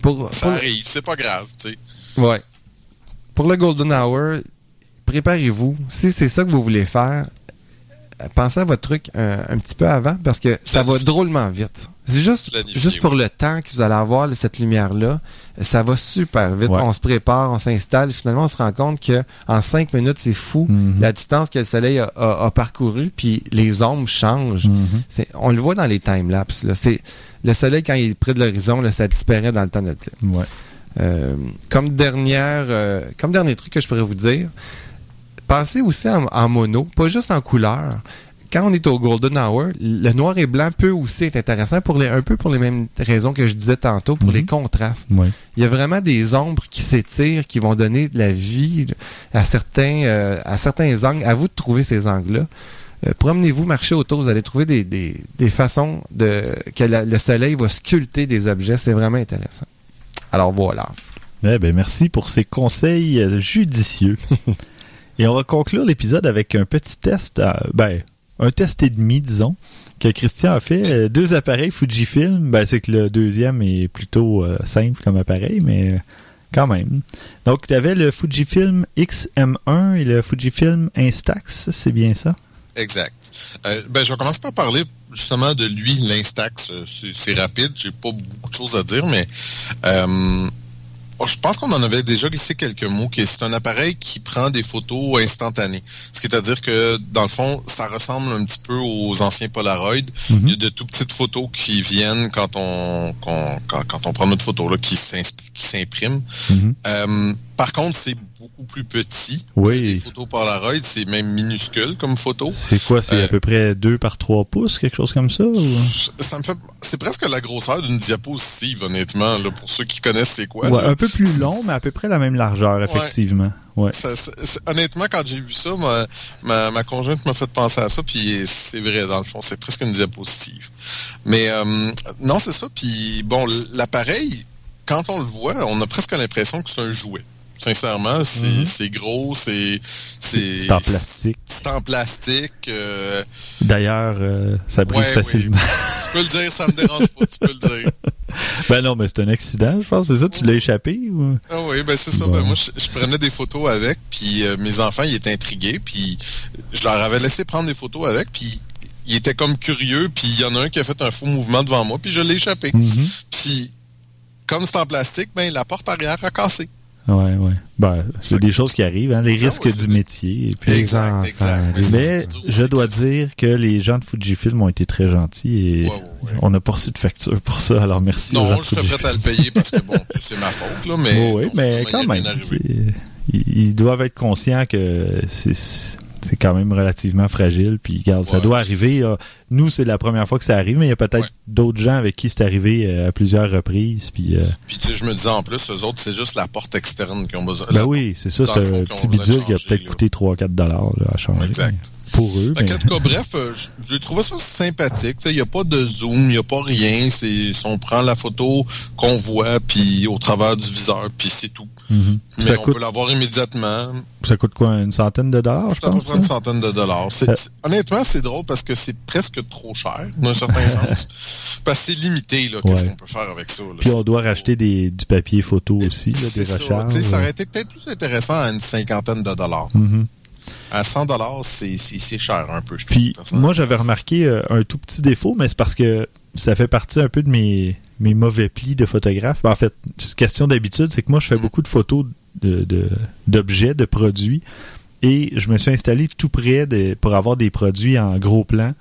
pour, Ça pour- arrive, c'est pas grave, tu sais. Ouais. Pour le Golden Hour, préparez-vous. Si c'est ça que vous voulez faire, pensez à votre truc euh, un petit peu avant parce que ça va drôlement vite. C'est juste, juste pour le temps que vous allez avoir cette lumière-là, ça va super vite. Ouais. On se prépare, on s'installe. Finalement, on se rend compte que en cinq minutes, c'est fou Mhm. la distance que le soleil a, a- a parcouru, puis les ombres changent. Mhm. C'est- On le voit dans les timelapses. Le soleil, quand il est près de l'horizon, là, ça disparaît dans le temps de Ouais. euh, comme dernière, euh, comme dernier truc que je pourrais vous dire, pensez aussi en, en mono, pas juste en couleur. Quand on est au Golden Hour, le noir et blanc peut aussi être intéressant pour les, un peu pour les mêmes raisons que je disais tantôt, pour Mhm. les contrastes. Ouais. Il y a vraiment des ombres qui s'étirent, qui vont donner de la vie à certains, euh, à certains angles. À vous de trouver ces angles-là. Euh, Promenez-vous, marchez autour, vous allez trouver des, des, des façons de que la- le soleil va sculpter des objets. C'est vraiment intéressant. Alors voilà. Eh merci pour ces conseils judicieux. et on va conclure l'épisode avec un petit test, ben, un test et demi, disons, que Christian a fait. Euh, deux appareils Fujifilm. Ben, c'est que le deuxième est plutôt euh, simple comme appareil, mais quand même. Donc, tu avais le Fujifilm XM1 et le Fujifilm Instax, c'est bien ça? Exact. Euh, ben, je vais commencer par parler justement de lui, l'Instax. C'est rapide, j'ai pas beaucoup de choses à dire, mais oh, je pense qu'on en avait déjà glissé quelques mots. que C'est un appareil qui prend des photos instantanées. Ce qui est à dire que, dans le fond, ça ressemble un petit peu aux anciens Polaroid. Mhm. Il y a de tout petites photos qui viennent quand on, qu'on- quand, quand on prend notre photo, là, qui s'impriment. Mhm. Euh, par contre, c'est beaucoup plus petit. Oui. Les photos Polaroid, c'est même minuscule comme photo. C'est quoi? C'est Euh, à peu près 2 par 3 pouces, quelque chose comme ça? ou? Ça me fait, c'est presque la grosseur d'une diapositive, honnêtement, là, pour ceux qui connaissent c'est quoi. Ouais, un peu plus long, mais à peu près la même largeur, effectivement. Ouais. Ça- ça- c'est- honnêtement, quand j'ai vu ça, ma, ma, ma conjointe m'a fait penser à ça, puis c'est vrai, dans le fond, c'est presque une diapositive. Mais euh, non, c'est ça. Puis bon, l'appareil, quand on le voit, on a presque l'impression que c'est un jouet. Sincèrement, c'est Mhm. gros, c'est c'est en plastique. C'est en plastique. euh, D'ailleurs, euh, ça brise Ouais, facilement. tu peux le dire, ça me dérange pas, tu peux le dire. ben non, mais c'est un accident, je pense. C'est ça? Tu l'as échappé? Ou... Ah oui, ben c'est ça. Bon. Ben moi, je, je prenais des photos avec, puis euh, mes enfants, ils étaient intrigués, puis je leur avais laissé prendre des photos avec, puis ils étaient comme curieux, puis il y en a un qui a fait un faux mouvement devant moi, puis je l'ai échappé. Mhm. Puis, comme c'est en plastique, ben la porte arrière a cassé. Ouais, ouais. Ben, c'est des choses qui arrivent, hein, les Ah risques ouais, du métier. Et puis- Exact, enfants, exact. Mais je dois dire que les gens de Fujifilm ont été très gentils et Ouais, ouais, ouais. on n'a pas reçu de facture pour ça. Alors merci aux gens Non, je serais prêt à le payer parce que bon, c'est ma faute, là, mais. Oui, bon, mais quand même, ils doivent être conscients que c'est c'est quand même relativement fragile. Puis, regarde, ça Ouais. doit arriver. nous, c'est la première fois que ça arrive, mais il y a peut-être Ouais. d'autres gens avec qui c'est arrivé euh, à plusieurs reprises. Puis, euh, Puis, tu sais, je me disais en plus, eux autres, c'est juste la porte externe qui ont besoin. ben la oui, c'est ça, c'est un petit bidule qui a peut-être coûté 3-4 dollars à changer. Exact. pour eux. Fait mais- cas, bref, euh, j'ai trouvé ça sympathique. Il n'y a pas de zoom, il n'y a pas rien. C'est on prend la photo qu'on voit puis au travers du viseur, puis c'est tout. Mhm. Mais Ça on coûte- peut l'avoir immédiatement. Ça coûte quoi, une centaine de dollars, je peu pense? près une hein? centaine de dollars. Euh. honnêtement, c'est drôle parce que c'est presque trop cher, d'un certain sens. Parce que c'est limité, là, qu'est-ce Ouais. qu'on peut faire avec ça. là? Puis on doit racheter des, du papier photo aussi, là, des ça. recharges. Ça aurait été peut-être plus intéressant à une cinquantaine de dollars. Mhm. À 100 dollars, c'est cher un peu, je trouve. Puis moi, j'avais remarqué euh, un tout petit défaut, mais c'est parce que ça fait partie un peu de mes, mes mauvais plis de photographe. Ben, en fait, c'est question d'habitude, c'est que moi, je fais Mm. beaucoup de photos de- de- d'objets, de, produits, et je me suis installé tout près de, pour avoir des produits en gros plan.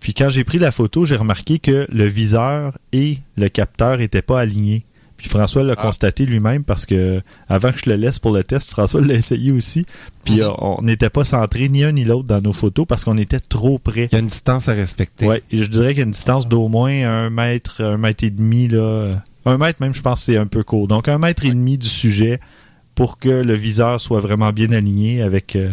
Puis quand j'ai pris la photo, j'ai remarqué que le viseur et le capteur n'étaient pas alignés. Puis François l'a Ah. constaté lui-même parce que avant que je le laisse pour le test, François l'a essayé aussi. Puis Mhm. euh, on n'était pas centrés ni un ni l'autre dans nos photos parce qu'on était trop près. Il y a une distance à respecter. Et je dirais qu'il y a une distance d'au moins un mètre, un mètre et demi là. Un mètre même, je pense que c'est un peu court. Donc un mètre et demi du sujet pour que le viseur soit vraiment bien aligné avec. euh,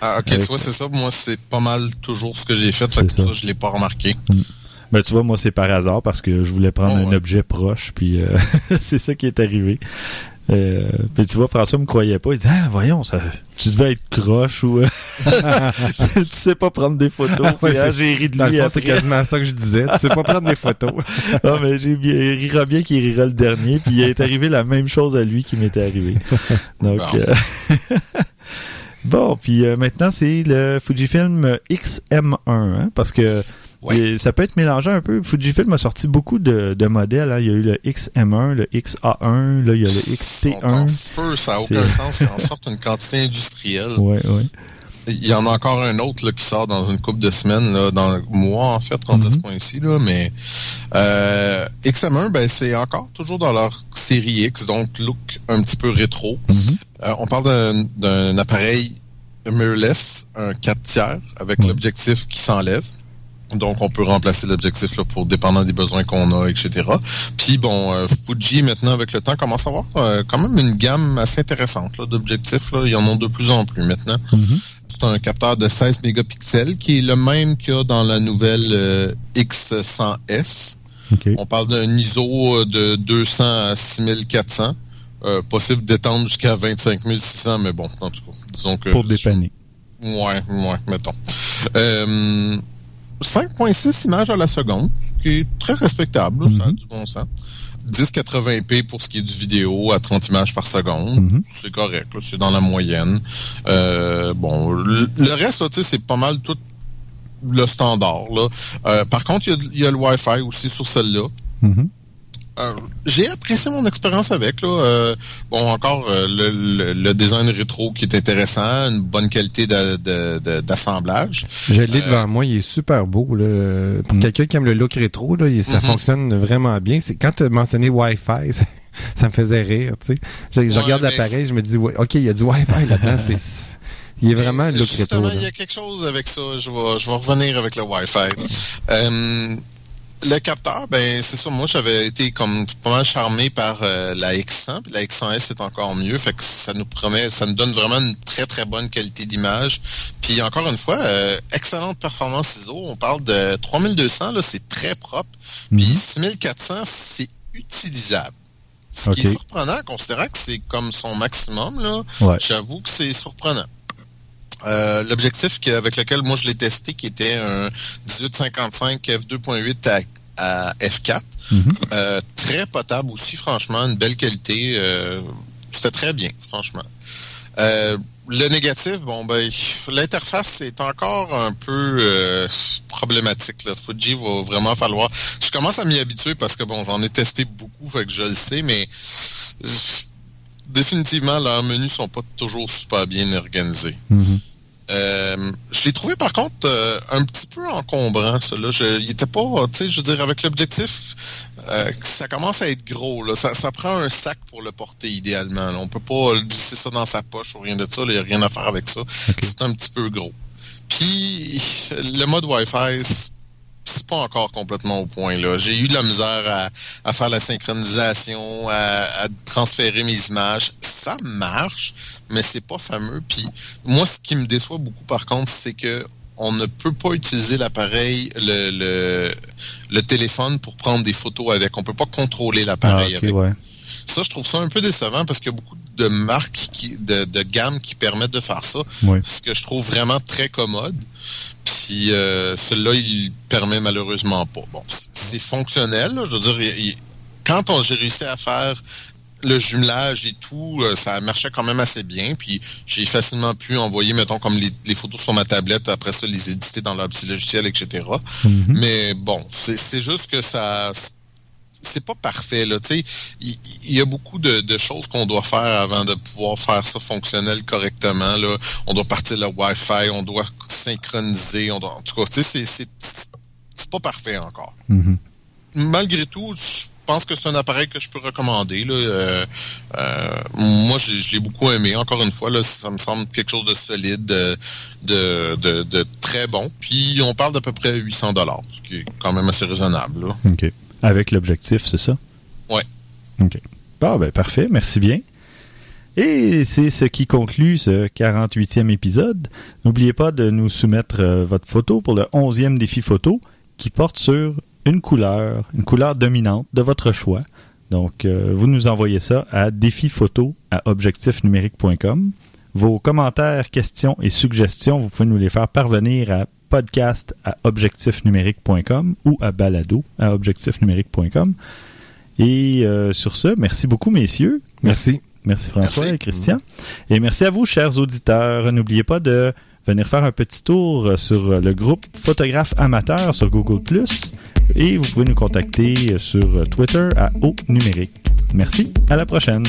Ah, ok, avec- tu vois, c'est ça. Moi, c'est pas mal toujours ce que j'ai fait. Fait que ça. ça, je l'ai pas remarqué. Ben tu vois, moi c'est par hasard parce que je voulais prendre Oh, un objet proche, puis euh, c'est ça qui est arrivé. Euh, puis tu vois, François me croyait pas. Il dit Ah, voyons, ça, tu devais être croche ou euh, tu sais pas prendre des photos. Ouais, ah, c'est- j'ai ri de lui c'est quasiment ça que je disais. Tu sais pas prendre des photos. Ah, mais j'ai bien, il rira bien qu'il rira le dernier, puis il est arrivé la même chose à lui qui m'était arrivé. Donc, Bon. euh, bon, puis maintenant c'est le Fujifilm XM1, hein, parce que Et ça peut être mélangé un peu. Fujifilm a sorti beaucoup de, de modèles. hein. Il y a eu le XM1, le XA1, là il y a le Ils sont en XT1. feu, ça n'a aucun sens. Ils en sortent une quantité industrielle. Ouais, ouais. Il y en a encore un autre là, qui sort dans une couple de semaines, là, dans le mois en fait, rendu à ce Mhm. point-ci. Mais euh, XM1, ben, c'est encore toujours dans leur série X, donc look un petit peu rétro. Mhm. Euh, on parle d'un- appareil mirrorless, un 4 tiers, avec l'objectif qui s'enlève. Donc, on peut remplacer l'objectif là, pour dépendant des besoins qu'on a, etc. Puis, bon, euh, Fuji, maintenant, avec le temps, commence à avoir euh, quand même une gamme assez intéressante là, d'objectifs. Là. Ils en ont de plus en plus maintenant. Mhm. C'est un capteur de 16 mégapixels qui est le même qu'il y a dans la nouvelle euh, X100S. OK. On parle d'un ISO de 200 à 6400. Euh, possible d'étendre jusqu'à 25 600, mais bon, en tout cas, disons que... Pour dépanner. Ouais, ouais, mettons. Euh, 5.6 images à la seconde, ce qui est très respectable, ça a Mhm. du bon sens. 1080p pour ce qui est du vidéo à 30 images par seconde. Mhm. C'est correct, c'est dans la moyenne. Euh, bon, le, le reste, là, tu sais, c'est pas mal tout le standard. Là. Euh, par contre, il y a- il y, a le Wi-Fi aussi sur celle-là. Mhm. Euh, j'ai apprécié mon expérience avec. Là. Euh, bon, encore euh, le, le- le design rétro qui est intéressant, une bonne qualité de- de- de- d'assemblage. Je l'ai devant moi, il est super beau. Là. Pour Mm. quelqu'un qui aime le look rétro, là, il- ça Mhm. fonctionne vraiment bien. C'est Quand tu as mentionné Wi-Fi, ça, ça me faisait rire. tu sais. Je, je Ouais, regarde l'appareil, je me dis, ouais, OK, il y a du Wi-Fi là-dedans. c'est- il est vraiment le look rétro. Justement, il y a quelque chose avec ça. Je vais, je vais revenir avec le Wi-Fi. Euh, le capteur, ben c'est ça. Moi, j'avais été comme pas mal charmé par euh, la X100, puis la X100S est encore mieux. Fait que ça nous promet, ça nous donne vraiment une très très bonne qualité d'image. Puis encore une fois, euh, excellente performance ISO. On parle de 3200, là, c'est très propre. Puis Mhm. 6400, c'est utilisable. Ce qui est surprenant, considérant que c'est comme son maximum, là. Ouais. J'avoue que c'est surprenant. Euh, L'objectif avec lequel moi je l'ai testé, qui était un 1855 f2.8 à, à f4, Mhm. euh, très potable aussi, franchement, une belle qualité. euh, C'était très bien, franchement. Euh, le négatif, bon ben, l'interface est encore un peu euh, problématique. Là. Fuji va vraiment falloir. Je commence à m'y habituer parce que bon, j'en ai testé beaucoup, fait que je le sais, mais définitivement leurs menus sont pas toujours super bien organisés. Mhm. Euh, je l'ai trouvé par contre euh, un petit peu encombrant, celui-là. Il était pas, tu sais, je veux dire, avec l'objectif, euh, ça commence à être gros. Là. Ça, ça prend un sac pour le porter idéalement. Là. On peut pas glisser ça dans sa poche ou rien de ça. Il n'y a rien à faire avec ça. C'est un petit peu gros. Puis le mode Wi-Fi, c'est- pas encore complètement au point là. J'ai eu de la misère à, à faire la synchronisation, à, à transférer mes images. Ça marche, mais c'est pas fameux. Puis moi, ce qui me déçoit beaucoup par contre, c'est que on ne peut pas utiliser l'appareil, le, le, le téléphone pour prendre des photos avec. On peut pas contrôler Ah, l'appareil ok, avec. ouais. Ça, je trouve ça un peu décevant parce qu'il y a beaucoup de marques, qui, de, de gammes qui permettent de faire ça. Ouais. Ce que je trouve vraiment très commode. Puis euh, celui-là, il permet malheureusement pas. Bon, c'est fonctionnel. là. Je veux dire, il- quand on, j'ai réussi à faire le jumelage et tout, euh, ça marchait quand même assez bien. Puis j'ai facilement pu envoyer, mettons, comme les, les photos sur ma tablette, après ça, les éditer dans leur petit logiciel, etc. Mhm. Mais bon, c'est c'est juste que ça. C'est pas parfait, là. Il il y, a beaucoup de, de choses qu'on doit faire avant de pouvoir faire ça fonctionnel correctement, là. On doit partir le Wi-Fi, on doit synchroniser, on doit. En tout cas, c'est- c'est c'est pas parfait encore. Mhm. Malgré tout, je pense que c'est un appareil que je peux recommander. Là. Euh, euh, moi, j'ai- je l'ai beaucoup aimé. Encore une fois, là, ça me semble quelque chose de solide, de, de, de, de très bon. Puis on parle d'à peu près 800 dollars, ce qui est quand même assez raisonnable. là. OK. Avec l'objectif, c'est ça? Ouais. OK. Bon, ben parfait, merci bien. Et c'est ce qui conclut ce 48e épisode. N'oubliez pas de nous soumettre euh, votre photo pour le 11e défi photo qui porte sur une couleur, une couleur dominante de votre choix. Donc, euh, vous nous envoyez ça à défiphoto à objectifnumérique.com. Vos commentaires, questions et suggestions, vous pouvez nous les faire parvenir à podcast à objectifnumérique.com ou à balado à objectifnumérique.com. Et euh, sur ce, merci beaucoup, messieurs. Merci. Merci François Merci. et Christian. Et merci à vous, chers auditeurs. N'oubliez pas de venir faire un petit tour sur le groupe Photographe Amateur sur Google+. Et vous pouvez nous contacter sur Twitter à Au Numérique. Merci, à la prochaine.